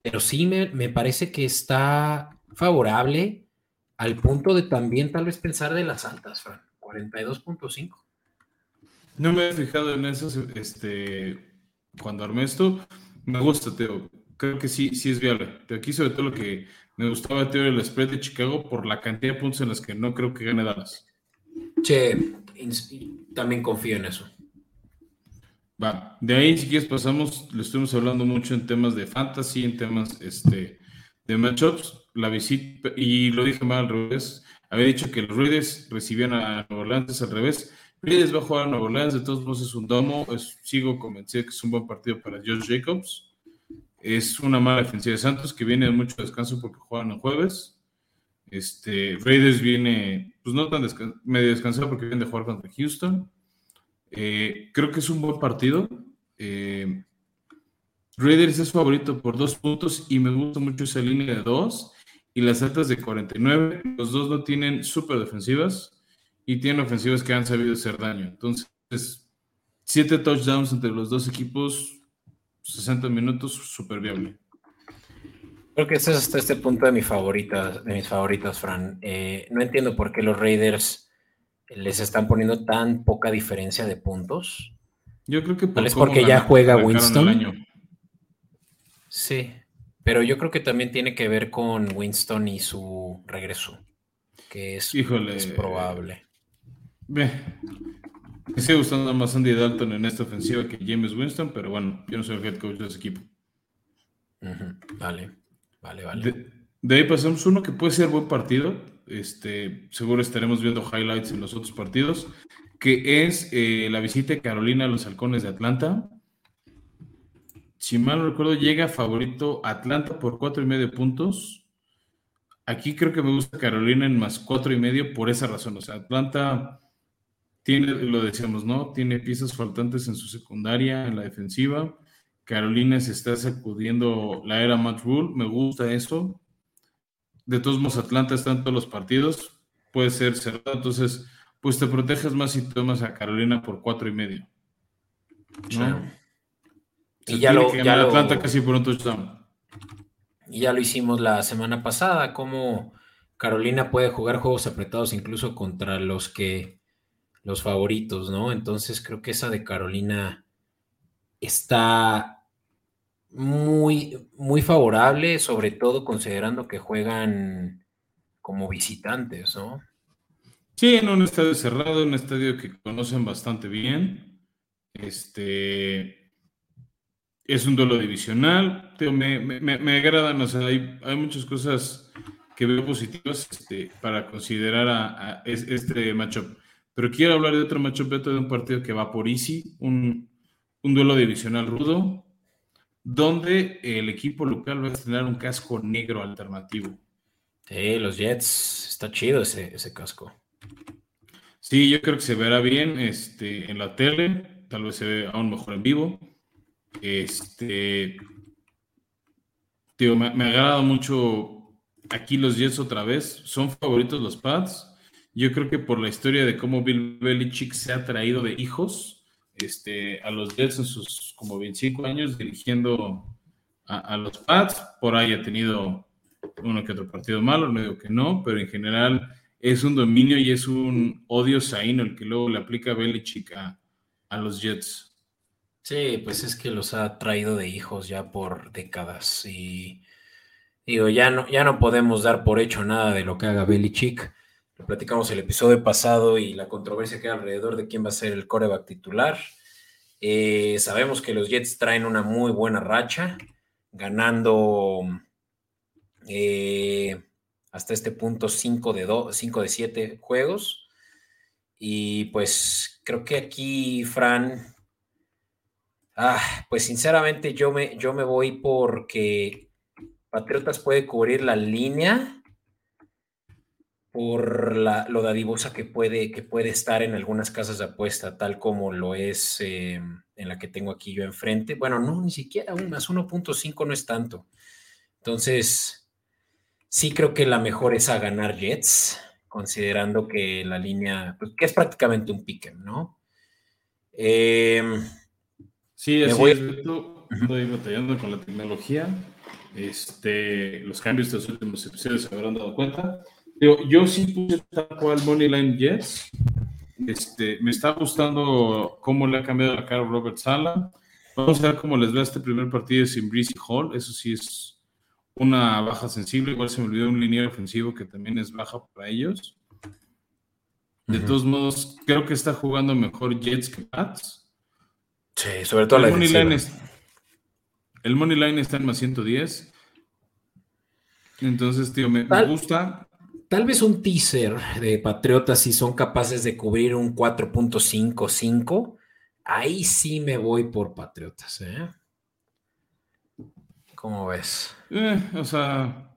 pero sí me, me parece que está favorable al punto de también tal vez pensar de las altas, Fran, 42.5. No me he fijado en eso este, cuando armé esto. Me gusta, Teo. Creo que sí, sí es viable. De aquí sobre todo lo que me gustaba, Teo, el spread de Chicago por la cantidad de puntos en los que no creo que gane Dallas. Che, también confío en eso. Va, de ahí si quieres pasamos, le estuvimos hablando mucho en temas de fantasy, en temas este, de matchups la visita, y lo dije mal al revés, había dicho que los Raiders recibían a Nueva Orleans al revés. Raiders va a jugar a Nueva Orleans, de todos modos es un domo, sigo convencido que es un buen partido para Josh Jacobs. Es una mala defensiva de Santos que viene de mucho descanso porque juegan el jueves. Este, Raiders viene, pues no tan medio descansado porque viene de jugar contra Houston. Eh, creo que es un buen partido. Eh, Raiders es favorito por dos puntos y me gusta mucho esa línea de dos y las altas de 49. Los dos no tienen súper defensivas y tienen ofensivas que han sabido hacer daño. Entonces, siete touchdowns entre los dos equipos, 60 minutos, súper viable. Creo que ese es hasta este punto de, mi favorita, de mis favoritas, Fran. Eh, no entiendo por qué los Raiders les están poniendo tan poca diferencia de puntos. Yo creo que por es porque ya juega Winston. Sí, pero yo creo que también tiene que ver con Winston y su regreso, que es, es probable. Me sigue gustando más Andy Dalton en esta ofensiva que James Winston, pero bueno, yo no soy el head coach de ese equipo. Vale, vale, vale. De, ahí pasamos uno que puede ser buen partido. Este, seguro estaremos viendo highlights en los otros partidos, que es eh, la visita de Carolina a los halcones de Atlanta si mal no recuerdo, llega favorito Atlanta por cuatro y medio puntos. Aquí creo que me gusta Carolina en más cuatro y medio por esa razón. O sea, Atlanta tiene, lo decíamos, ¿no? Tiene piezas faltantes en su secundaria, en la defensiva. Carolina se está sacudiendo la era Matt Rule. Me gusta eso. De todos modos, Atlanta está en todos los partidos. Puede ser cerrado. Entonces, pues te proteges más si tomas a Carolina por cuatro y medio. Y ya lo, ya casi por un touchdown. Y ya lo hicimos la semana pasada, como Carolina puede jugar juegos apretados incluso contra los que los favoritos, ¿no? Entonces creo que esa de Carolina está muy, muy favorable, sobre todo considerando que juegan como visitantes, ¿no? Sí, en un estadio cerrado, un estadio que conocen bastante bien. Este, es un duelo divisional, pero me, me, agradan, o sea, hay, muchas cosas que veo positivas este, para considerar a, este matchup. Pero quiero hablar de otro matchup, de un partido que va por easy, un, duelo divisional rudo, donde el equipo local va a tener un casco negro alternativo. Sí, los Jets, está chido ese, ese casco. Sí, yo creo que se verá bien este, en la tele, tal vez se ve aún mejor en vivo. Este, tío, me, me agrada mucho aquí los Jets otra vez. Son favoritos los Pats. Yo creo que por la historia de cómo Bill Belichick se ha traído de hijos este, a los Jets en sus como 25 años dirigiendo a, los Pats. Por ahí ha tenido uno que otro partido malo, no digo que no, pero en general es un dominio y es un odio saíno el que luego le aplica Belichick a, a los Jets. Sí, pues es que los ha traído de hijos ya por décadas y digo, ya no, ya no podemos dar por hecho nada de lo que haga Belichick. Lo platicamos el episodio pasado y la controversia que hay alrededor de quién va a ser el coreback titular. Eh, sabemos que los Jets traen una muy buena racha, ganando eh, hasta este punto 5 de, 5 de 7 juegos. Y pues creo que aquí, Fran, Ah, pues sinceramente yo me, yo me voy porque Patriotas puede cubrir la línea por la, lo dadivosa que puede, que puede estar en algunas casas de apuesta, tal como lo es eh, en la que tengo aquí yo enfrente. Bueno, no, ni siquiera un más 1.5 no es tanto. Entonces, sí creo que la mejor es a ganar Jets, considerando que la línea, pues, que es prácticamente un piquen, ¿no? Eh, Sí, así voy... es, Estoy batallando con la tecnología. Este, los cambios de los últimos episodios se habrán dado cuenta. yo sí puse tal cual Moneyline Jets. Este, me está gustando cómo le ha cambiado la cara a Robert Sala. Vamos a ver cómo les va este primer partido sin Breezy Hall. Eso sí es una baja sensible. Igual se me olvidó un liniero ofensivo que también es baja para ellos. De todos modos, creo que está jugando mejor Jets que Pats. Sí, sobre todo el la money line El money line está en más 110. Entonces, tío, me, gusta. Tal vez un teaser de Patriotas si son capaces de cubrir un 4.55. Ahí sí me voy por Patriotas, ¿eh? ¿Cómo ves? Eh, o sea,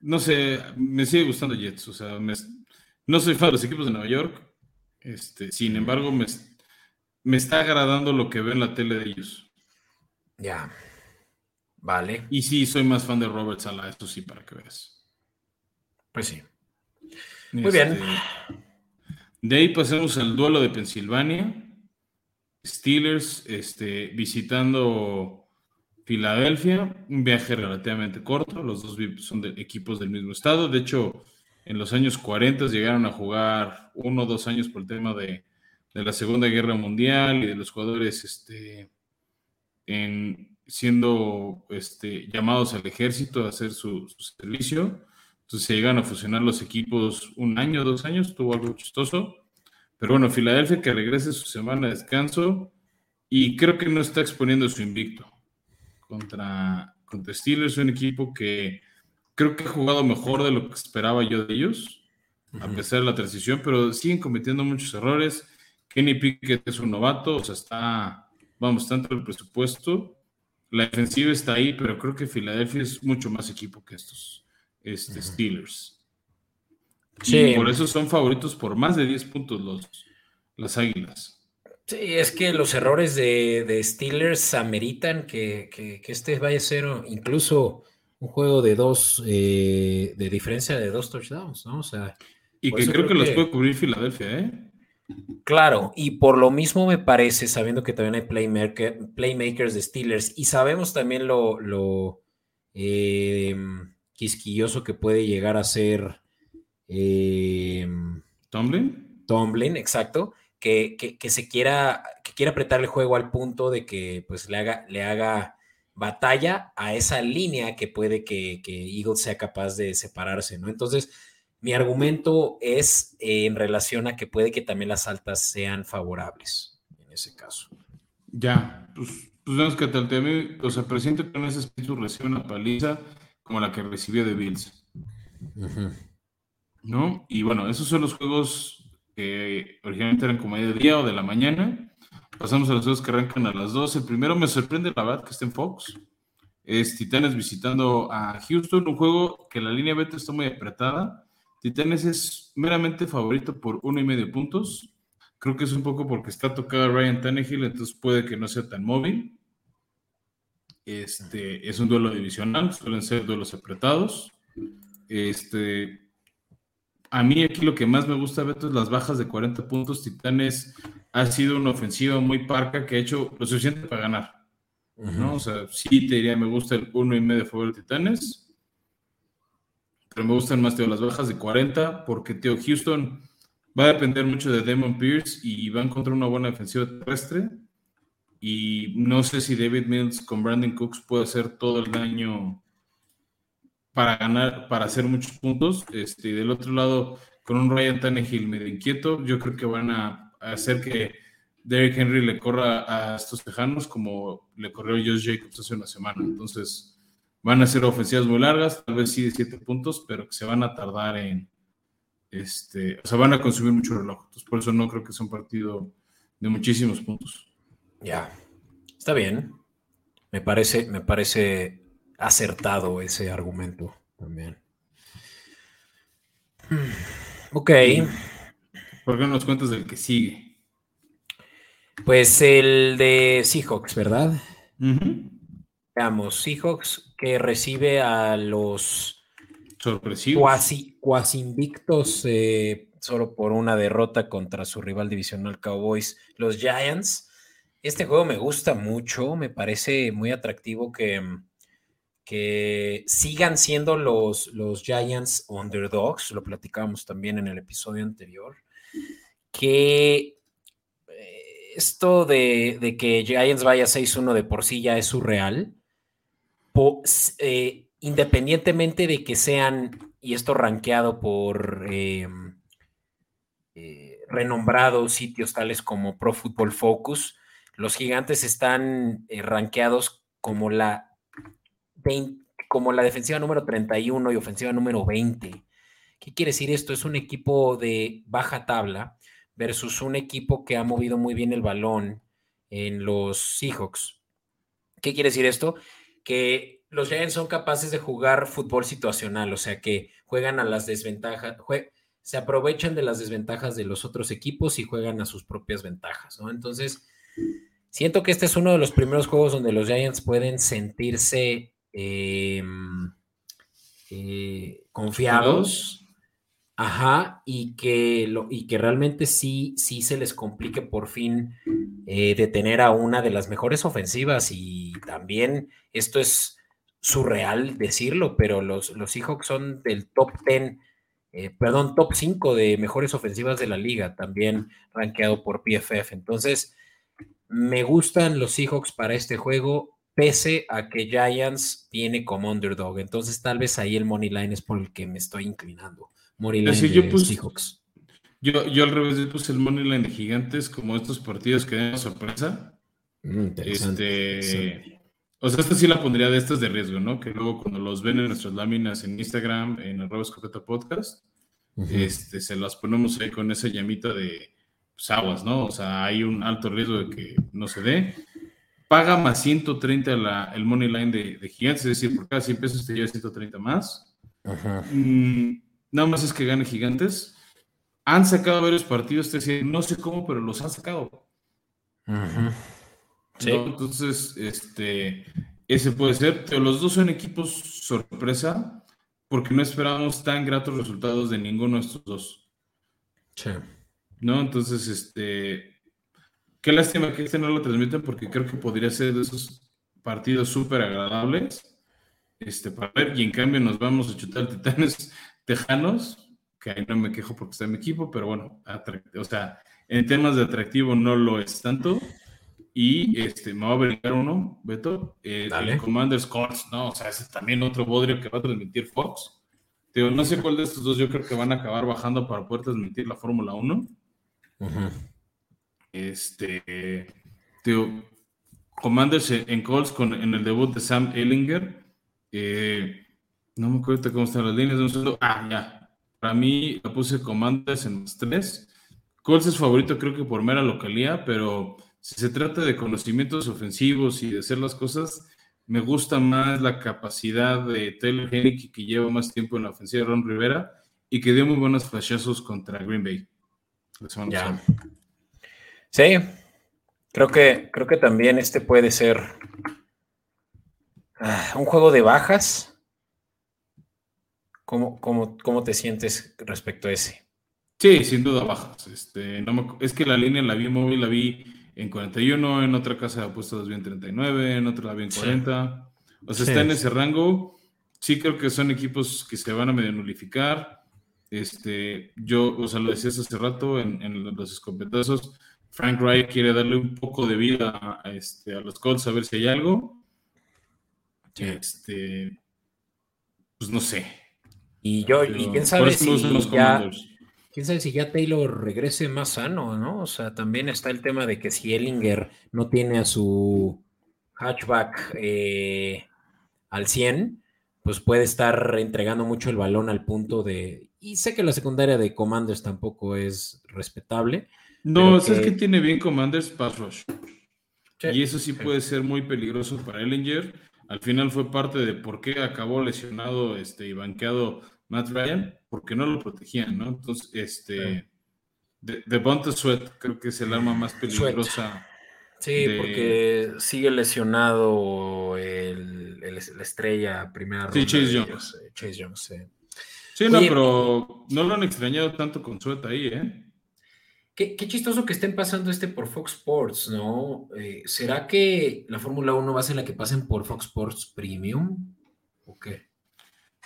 no sé, me sigue gustando Jets. O sea, no soy fan de los equipos de Nueva York. Este, sin embargo, me, me está agradando lo que veo en la tele de ellos. Ya. Vale. Y sí, soy más fan de Robert Sala, esto sí, para que veas. Pues sí. Muy bien. Este, de ahí pasemos al duelo de Pensilvania. Steelers este, visitando Filadelfia. Un viaje relativamente corto. Los dos son de equipos del mismo estado. De hecho, en los años 40 llegaron a jugar uno o dos años por el tema de de la Segunda Guerra Mundial y de los jugadores este, en, siendo este, llamados al ejército a hacer su, servicio. Entonces se llegan a fusionar los equipos un año, dos años, tuvo algo chistoso. Pero bueno, Filadelfia que regrese su semana de descanso y creo que no está exponiendo su invicto contra, contra Steelers, un equipo que creo que ha jugado mejor de lo que esperaba yo de ellos, a pesar de la transición, pero siguen cometiendo muchos errores Kenny Pickett es un novato, o sea, está, vamos, tanto el presupuesto. La defensiva está ahí, pero creo que Filadelfia es mucho más equipo que estos este, Steelers. Sí. por eso son favoritos por más de 10 puntos los, las Águilas. Sí, es que los errores de, Steelers ameritan que, que, este vaya a ser incluso un juego de dos, eh, de diferencia de dos touchdowns, ¿no? O sea. Y que creo, que, los puede cubrir Filadelfia, ¿eh? Claro, y por lo mismo me parece, sabiendo que también hay playmakers de Steelers y sabemos también lo, lo em, quisquilloso que puede llegar a ser eh, Tomlin. Tomlin, exacto, que, se quiera, que quiera apretar el juego al punto de que pues le haga, le haga batalla a esa línea que puede que, que Eagles sea capaz de separarse, ¿no? Entonces, mi argumento es eh, en relación a que puede que también las altas sean favorables en ese caso. Ya, pues, pues vemos que Taltemir, o sea, presiento que en ese espíritu recibe una paliza como la que recibió de Bills. ¿No? Y bueno, esos son los juegos que originalmente eran como de día o de la mañana. Pasamos a los juegos que arrancan a las 2. El primero me sorprende la verdad que esté en Fox. Es Titanes visitando a Houston, un juego que la línea beta está muy apretada Titanes es meramente favorito por uno y medio puntos. Creo que es un poco porque está tocado Ryan Tannehill, entonces puede que no sea tan móvil. Este es un duelo divisional, suelen ser duelos apretados. Este, a mí aquí lo que más me gusta, Beto, es las bajas de 40 puntos. Titanes ha sido una ofensiva muy parca que ha hecho lo suficiente para ganar. ¿no? O sea, sí te diría, me gusta el uno y medio favor de Titanes pero me gustan más, tío, las bajas de 40, porque, tío, Houston va a depender mucho de Damon Pierce y va a encontrar una buena defensiva terrestre. Y no sé si David Mills con Brandon Cooks puede hacer todo el daño para ganar, para hacer muchos puntos. Este, del otro lado, con un Ryan Tannehill medio inquieto, yo creo que van a hacer que Derrick Henry le corra a estos tejanos como le corrió Josh Jacobs hace una semana. Entonces, Van a ser ofensivas muy largas, tal vez sí de siete puntos, pero que se van a tardar en, este, o sea, van a consumir mucho reloj. Entonces, por eso no creo que sea un partido de muchísimos puntos. Ya, está bien. Me parece, me parece acertado ese argumento también. Ok. ¿Por qué no nos cuentas del que sigue? Pues el de Seahawks, ¿verdad? Veamos, Seahawks que recibe a los sorpresivos cuasi, cuasi invictos eh, solo por una derrota contra su rival divisional Cowboys, los Giants. Este juego me gusta mucho, me parece muy atractivo que, que sigan siendo los, los Giants underdogs, lo platicábamos también en el episodio anterior, que eh, esto de, de que Giants vaya 6-1 de por sí ya es surreal eh, independientemente de que sean, y esto rankeado por em, eh, renombrados sitios tales como Pro Football Focus, los gigantes están eh, rankeados como la como la defensiva número 31 y ofensiva número 20. ¿Qué quiere decir esto? Es un equipo de baja tabla versus un equipo que ha movido muy bien el balón en los Seahawks. ¿Qué quiere decir esto? Que los Giants son capaces de jugar fútbol situacional, o sea que juegan a las desventajas, se aprovechan de las desventajas de los otros equipos y juegan a sus propias ventajas, ¿no? Entonces, siento que este es uno de los primeros juegos donde los Giants pueden sentirse em, eh, confiados. Ajá, y que, lo, y que realmente sí, sí se les complique por fin eh, detener a una de las mejores ofensivas. Y también esto es surreal decirlo, pero los, los Seahawks son del top 10, eh, perdón, top 5 de mejores ofensivas de la liga, también rankeado por PFF. Entonces, me gustan los Seahawks para este juego, pese a que Giants tiene como underdog. Entonces, tal vez ahí el money line es por el que me estoy inclinando. Money line de yo Seahawks. Yo, yo al revés, yo puse el money line de gigantes como estos partidos que dan sorpresa. Mm, este, o sea, esta sí la pondría de estas de riesgo, ¿no? Que luego cuando los ven en nuestras láminas en Instagram, en arroba escopeta podcast, este, se las ponemos ahí con esa llamita de pues, aguas, ¿no? O sea, hay un alto riesgo de que no se dé. Paga más 130 la, el money line de, de, gigantes, es decir, por cada 100 pesos te lleva 130 más. Mm, nada más es que gane gigantes. Han sacado varios partidos, te decía, no sé cómo, pero los han sacado. Ajá. Entonces, este, ese puede ser. Pero los dos son equipos sorpresa porque no esperábamos tan gratos resultados de ninguno de estos dos. Sí. ¿No? Entonces, este, qué lástima que este no lo transmiten porque creo que podría ser de esos partidos súper agradables este, para ver. Y en cambio nos vamos a chutar Titanes Tejanos, que ahí no me quejo porque está en mi equipo, pero bueno, o sea, en temas de atractivo no lo es tanto. Y este, me va a brincar uno, Beto, eh, el Commander Scores, ¿no? O sea, ese es también otro bodrio que va a transmitir Fox. Digo, no sé cuál de estos dos yo creo que van a acabar bajando para poder transmitir la Fórmula 1. Este, digo, Commanders en Colts con, en el debut de Sam Ellinger. Eh, no me acuerdo cómo están las líneas. De ah, ya. Para mí la puse Commanders en los tres. Colts es favorito creo que por mera localía, pero si se trata de conocimientos ofensivos y de hacer las cosas, me gusta más la capacidad de Taylor Hennick, que lleva más tiempo en la ofensiva de Ron Rivera y que dio muy buenos flashazos contra Green Bay. Ya. Sí, creo que, creo que también este puede ser ah, un juego de bajas. ¿Cómo, cómo, te sientes respecto a ese? Sí, sin duda bajas. Este, no es que la línea la vi móvil, la vi en 41, en otra casa de apuestas bien 39, en otra la vi en 40. O sea, está en ese rango. Sí creo que son equipos que se van a medio nulificar. Este, yo, o sea, lo decías hace rato en, los escopetazos. Frank Wright quiere darle un poco de vida a, este, a los Colts a ver si hay algo. Este, pues no sé. Y yo, y quién sabe si ya, quién sabe si ya Taylor regrese más sano, ¿no? O sea, también está el tema de que si Ellinger no tiene a su hatchback eh, al 100, pues puede estar entregando mucho el balón al punto de... Y sé que la secundaria de Commanders tampoco es respetable. No, es que tiene bien Commanders pass rush. y eso sí, puede ser muy peligroso para Ellinger. Al final fue parte de por qué acabó lesionado este, y banqueado Matt Ryan, porque no lo protegían, ¿no? Entonces, este, de, de Sweat creo que es el arma más peligrosa. Sí, porque sigue lesionado el, la estrella primera Sí, Chase Jones. Eh, Chase Jones, sí. Sí, no, pero no lo han extrañado tanto con Sweat ahí, ¿eh? Qué, chistoso que estén pasando este por Fox Sports, ¿no? Eh, ¿Será que la Fórmula 1 va a ser la que pasen por Fox Sports Premium? ¿O qué?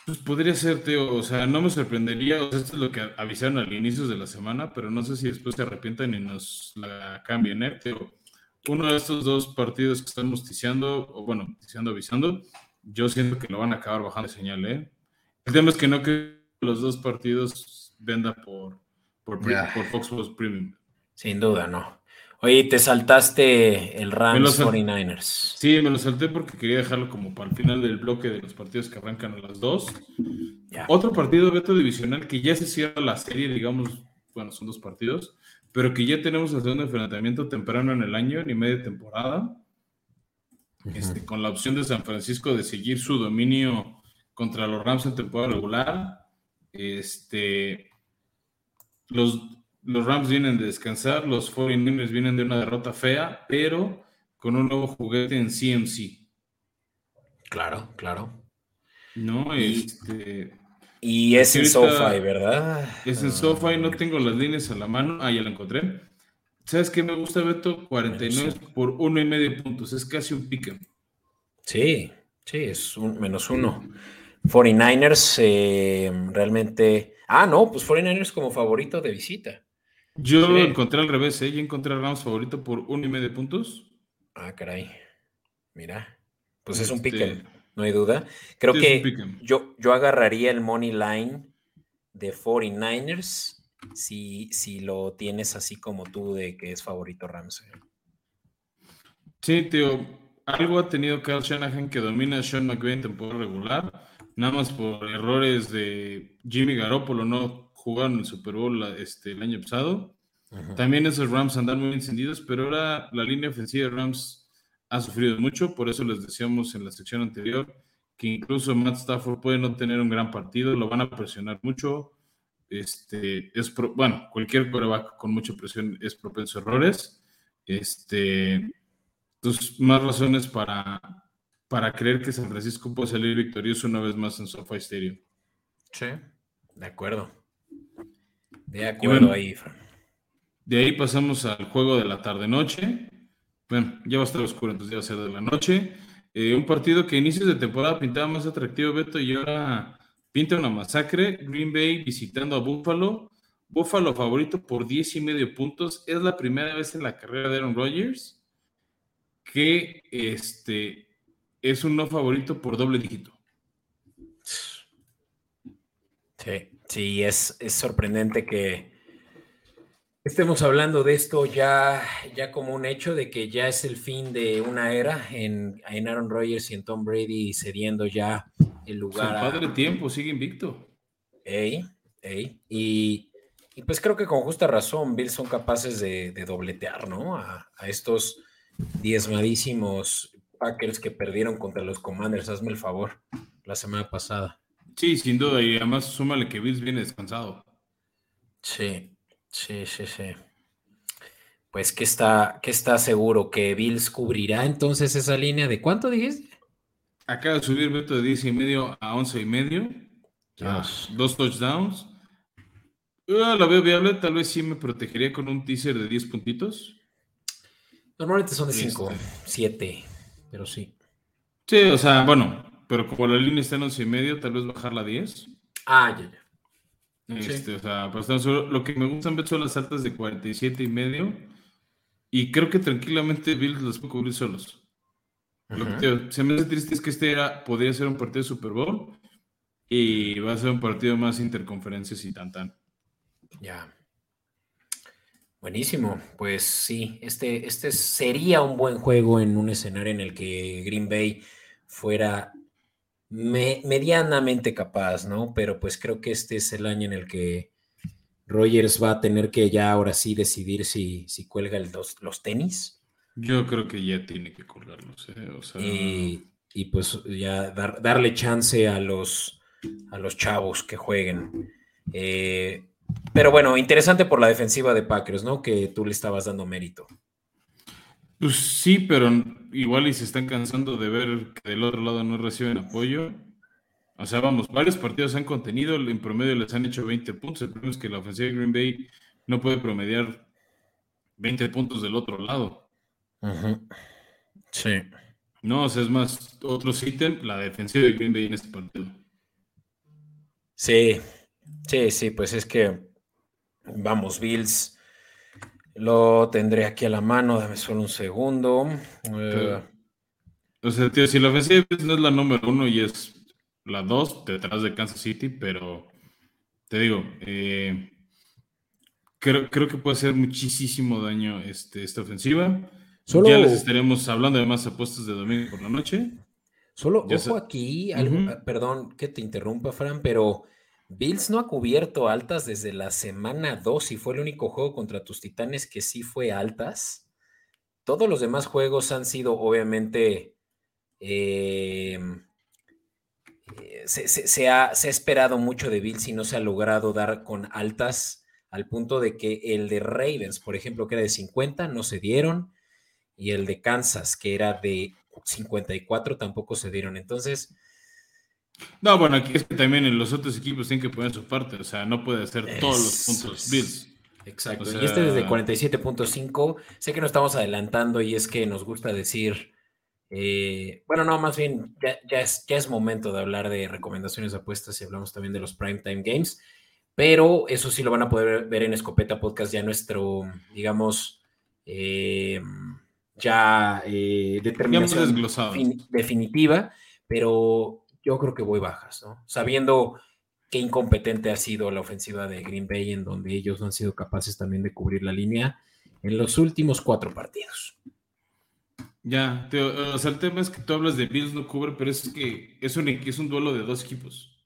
Pues podría ser, Teo. O sea, no me sorprendería. O sea, esto es lo que avisaron al inicio de la semana, pero no sé si después se arrepientan y nos la cambien, ¿eh, Teo? Uno de estos dos partidos que estamos ticiando, o bueno, ticiando, avisando, yo siento que lo van a acabar bajando de señal, ¿eh? El tema es que no que los dos partidos venda por, por, por Fox Sports Premium. Sin duda, no. Oye, te saltaste el Rams 49ers. Sí, me lo salté porque quería dejarlo como para el final del bloque de los partidos que arrancan a las dos. Otro partido, Beto Divisional, que ya se cierra la serie, digamos, bueno, son dos partidos, pero que ya tenemos el segundo enfrentamiento temprano en el año, ni media temporada, este, con la opción de San Francisco de seguir su dominio contra los Rams en temporada regular. Este, los los Rams vienen de descansar, los 49ers vienen de una derrota fea, pero con un nuevo juguete en CMC. Claro, claro. No, y, este. Y es en SoFi, ¿verdad? Es en SoFi, no tengo las líneas a la mano. Ah, ya la encontré. ¿Sabes qué me gusta, Beto? 49 por uno y medio puntos. Es casi un pick Sí, sí, es un menos uno. 49ers eh, realmente. Ah, no, pues 49ers como favorito de visita. Yo lo encontré al revés, ¿eh? Yo encontré al Rams favorito por uno y medio puntos. Ah, caray. Mira. Pues es un este, pick'em, no hay duda. Creo que yo, yo agarraría el money line de 49ers si, si lo tienes así como tú de que es favorito Rams. ¿eh? Sí, tío. Algo ha tenido Kyle Shanahan que domina a Sean McVay en temporada regular, nada más por errores de Jimmy Garoppolo, no jugaron el Super Bowl este, el año pasado. También esos Rams andan muy encendidos, pero ahora la línea ofensiva de Rams ha sufrido mucho, por eso les decíamos en la sección anterior que incluso Matt Stafford puede no tener un gran partido, lo van a presionar mucho. Este, es bueno, cualquier coreback con mucha presión es propenso a errores. Este, pues, más razones para, para creer que San Francisco puede salir victorioso una vez más en SoFi Stadium. Sí, de acuerdo. De acuerdo ahí, De ahí pasamos al juego de la tarde-noche. Bueno, ya va a estar oscuro, entonces ya va a ser de la noche. Eh, un partido que a inicios de temporada pintaba más atractivo, Beto, y ahora pinta una masacre. Green Bay visitando a Buffalo. Buffalo favorito por 10 y medio puntos. Es la primera vez en la carrera de Aaron Rodgers que este, es un no favorito por doble dígito. Sí. Sí, es, es sorprendente que estemos hablando de esto ya, ya como un hecho de que ya es el fin de una era en, en Aaron Rodgers y en Tom Brady cediendo ya el lugar. El padre tiempo, sigue invicto. Ey, ey. Y, pues creo que con justa razón, Bills son capaces de, dobletear, ¿no? A, a, estos diezmadísimos Packers que perdieron contra los Commanders, hazme el favor, la semana pasada. Sí, sin duda, y además súmale que Bills viene descansado. Sí, sí, sí, sí. Pues que está, que está seguro que Bills cubrirá entonces esa línea de cuánto dijiste? Acaba de subir Beto de 10 y medio a 11 y medio. dos touchdowns. Ah, la veo viable, tal vez sí me protegería con un teaser de 10 puntitos. Normalmente son de 5, 7, pero sí. Sí, o sea, bueno, pero como la línea está en 11 y medio, tal vez bajarla a 10. Ah, ya, ya. Este, O sea, pues, lo que me gustan son las altas de 47 y medio. Y creo que tranquilamente Bills los puede cubrir solos. Lo que se me hace triste es que este era, podría ser un partido de Super Bowl y va a ser un partido más interconferencias y tan tan. Ya. Buenísimo. Pues sí, este, este sería un buen juego en un escenario en el que Green Bay fuera medianamente capaz, ¿no? Pero pues creo que este es el año en el que Rogers va a tener que ya ahora sí decidir si, si cuelga el los tenis. Yo creo que ya tiene que colgarlos, ¿eh? y, pues ya darle chance a los, a los chavos que jueguen. Eh, pero bueno, interesante por la defensiva de Packers, ¿no? Que tú le estabas dando mérito. Pues sí, pero igual y se están cansando de ver que del otro lado no reciben apoyo. O sea, vamos, varios partidos han contenido, en promedio les han hecho 20 puntos. El problema es que la ofensiva de Green Bay no puede promediar 20 puntos del otro lado. Sí. No, o sea, es más, otro ítem, la defensiva de Green Bay en este partido. Sí, sí, sí, pues es que, vamos, Bills lo tendré aquí a la mano, dame solo un segundo. Eh, o sea, tío, si la ofensiva no es la número uno y es la dos detrás de Kansas City, pero te digo, eh, creo, creo que puede hacer muchísimo daño este, esta ofensiva. Solo... Ya les estaremos hablando de más apuestas de domingo por la noche. Solo ojo aquí, perdón que te interrumpa, Fran, pero Bills no ha cubierto altas desde la semana 2 y fue el único juego contra tus titanes que sí fue altas. Todos los demás juegos han sido, obviamente, em, eh, se, ha, esperado mucho de Bills y no se ha logrado dar con altas al punto de que el de Ravens, por ejemplo, que era de 50, no se dieron, y el de Kansas, que era de 54, tampoco se dieron. Entonces, no, bueno, aquí es que también los otros equipos tienen que poner su parte, o sea, no puede hacer todos los puntos Bills. Exacto. Y este desde 47.5, sé que nos estamos adelantando y es que nos gusta decir, eh, bueno, no, más bien ya, es, ya es momento de hablar de recomendaciones de apuestas y hablamos también de los Primetime Games, pero eso sí lo van a poder ver en Escopeta Podcast, ya nuestro, digamos, eh, ya eh, determinación definitiva, pero yo creo que voy bajas, ¿no? Sabiendo qué incompetente ha sido la ofensiva de Green Bay, en donde ellos no han sido capaces también de cubrir la línea en los últimos cuatro partidos. Ya, o sea, el tema es que tú hablas de Bills no cubre, pero es que es un, es un duelo de dos equipos.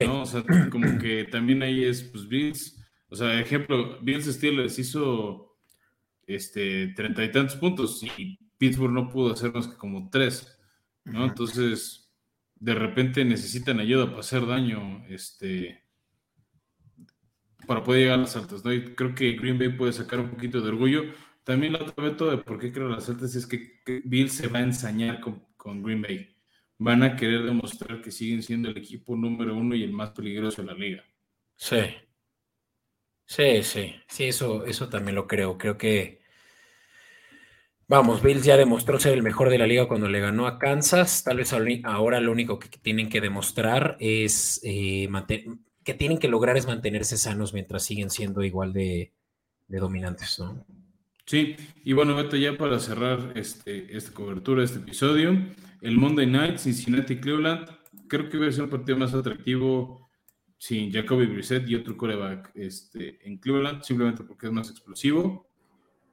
¿no? O sea, como que también ahí es, pues, Bills, o sea, ejemplo, Bills Steelers hizo este treinta y tantos puntos y Pittsburgh no pudo hacer más que como tres, ¿no? Entonces, de repente necesitan ayuda para hacer daño, este, para poder llegar a las altas, ¿no? Y creo que Green Bay puede sacar un poquito de orgullo. También la otra veto de por qué creo las altas es que Bill se va a ensañar con, con, Green Bay. Van a querer demostrar que siguen siendo el equipo número uno y el más peligroso de la liga. Sí. Sí, sí. Sí, eso, eso también lo creo. Creo que Vamos, Bills ya demostró ser el mejor de la liga cuando le ganó a Kansas. Tal vez ahora lo único que tienen que demostrar es eh, que tienen que lograr es mantenerse sanos mientras siguen siendo igual de, dominantes, ¿no? Sí, y bueno, Beto, ya para cerrar este, esta cobertura, este episodio, el Monday Night, Cincinnati Cleveland, creo que va a ser un partido más atractivo sin Jacoby Brissett y otro coreback este, en Cleveland, simplemente porque es más explosivo.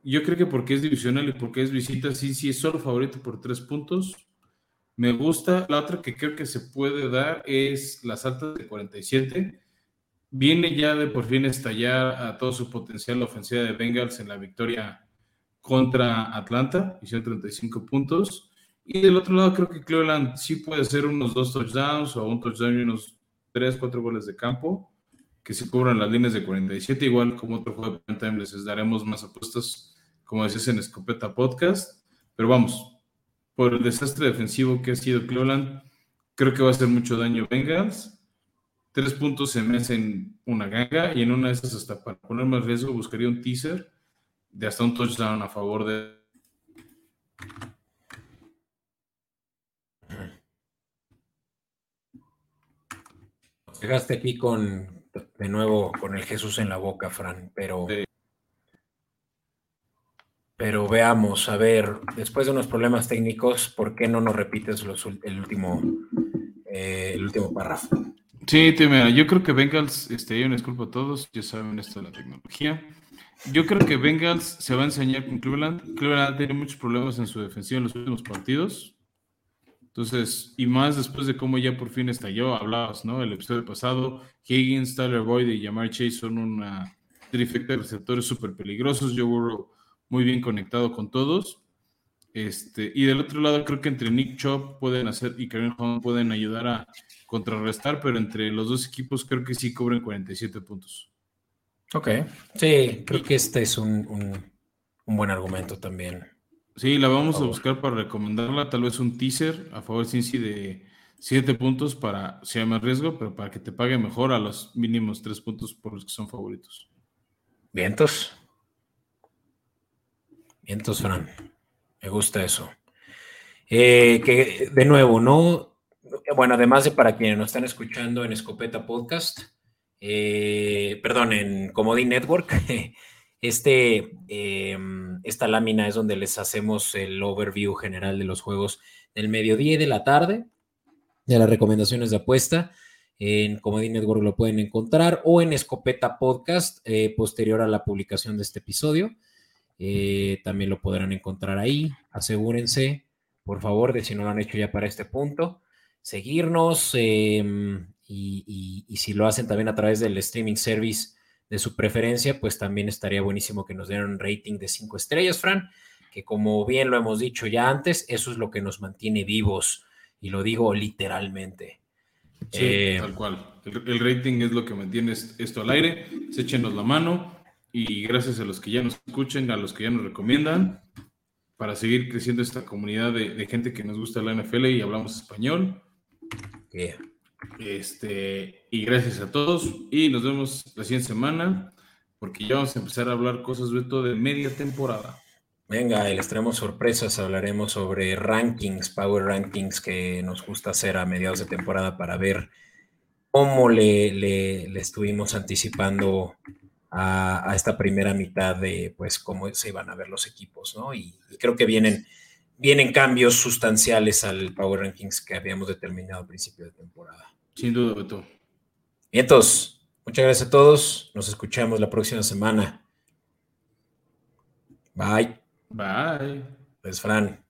Yo creo que porque es divisional y porque es visita, sí, sí, es solo favorito por tres puntos. Me gusta. La otra que creo que se puede dar es las altas de 47. Viene ya de por fin estallar a todo su potencial la ofensiva de Bengals en la victoria contra Atlanta. Hicieron 35 puntos. Y del otro lado, creo que Cleveland sí puede hacer unos dos touchdowns o un touchdown y unos tres, cuatro goles de campo que se cubran las líneas de 47, igual como otro juego de time les daremos más apuestas, como decías en Escopeta Podcast, pero vamos, por el desastre defensivo que ha sido Cleveland, creo que va a hacer mucho daño Bengals. Tres puntos se me hacen una ganga y en una de esas hasta para poner más riesgo buscaría un teaser de hasta un touchdown a favor de Dejaste aquí con de nuevo con el Jesús en la boca, Fran, pero... Pero veamos, a ver, después de unos problemas técnicos, ¿por qué no nos repites los, el, último, eh, el último párrafo? Sí, mira, yo creo que Bengals, este, una disculpa a todos, ya saben esto de la tecnología. Yo creo que Bengals se va a enseñar con Cleveland. Cleveland ha tenido muchos problemas en su defensiva en los últimos partidos. Entonces, y más después de cómo ya por fin estalló, hablabas, ¿no? El episodio pasado, Higgins, Tyler Boyd y Jamar Chase son una trifecta de receptores súper peligrosos. Yo Burrow muy bien conectado con todos. Este, y del otro lado, creo que entre Nick Chop pueden hacer y Karen Hunt pueden ayudar a contrarrestar, pero entre los dos equipos creo que sí cubren 47 puntos. Ok, sí, creo que este es un, un buen argumento también. Sí, la vamos a buscar para recomendarla, tal vez un teaser a favor de Cincy de 7 puntos para, si hay más riesgo, pero para que te pague mejor a los mínimos 3 puntos por los que son favoritos. Vientos. Vientos, Fran. Me gusta eso. Eh, que de nuevo, ¿no? Bueno, además de para quienes nos están escuchando en Escopeta Podcast, eh, perdón, en Comodín Network, Este, em, esta lámina es donde les hacemos el overview general de los juegos del mediodía y de la tarde, de las recomendaciones de apuesta. En Comedy Network lo pueden encontrar o en Escopeta Podcast, eh, posterior a la publicación de este episodio. Eh, también lo podrán encontrar ahí. Asegúrense, por favor, de si no lo han hecho ya para este punto, seguirnos em, y, si lo hacen también a través del streaming service de su preferencia, pues también estaría buenísimo que nos dieran un rating de cinco estrellas, Fran, que como bien lo hemos dicho ya antes, eso es lo que nos mantiene vivos y lo digo literalmente. Sí, eh, tal cual. El, rating es lo que mantiene esto al aire. Échenos la mano y gracias a los que ya nos escuchen, a los que ya nos recomiendan, para seguir creciendo esta comunidad de, gente que nos gusta la NFL y hablamos español. Este, y gracias a todos. Y nos vemos la siguiente semana, porque ya vamos a empezar a hablar cosas, todo de media temporada. Venga, les traemos sorpresas. Hablaremos sobre rankings, power rankings que nos gusta hacer a mediados de temporada para ver cómo le, le estuvimos anticipando a, esta primera mitad de pues cómo se iban a ver los equipos, ¿no? Y, creo que vienen, vienen cambios sustanciales al Power Rankings que habíamos determinado al principio de temporada. Sin duda, Beto. Vientos, muchas gracias a todos. Nos escuchamos la próxima semana. Bye. Bye. Pues Fran.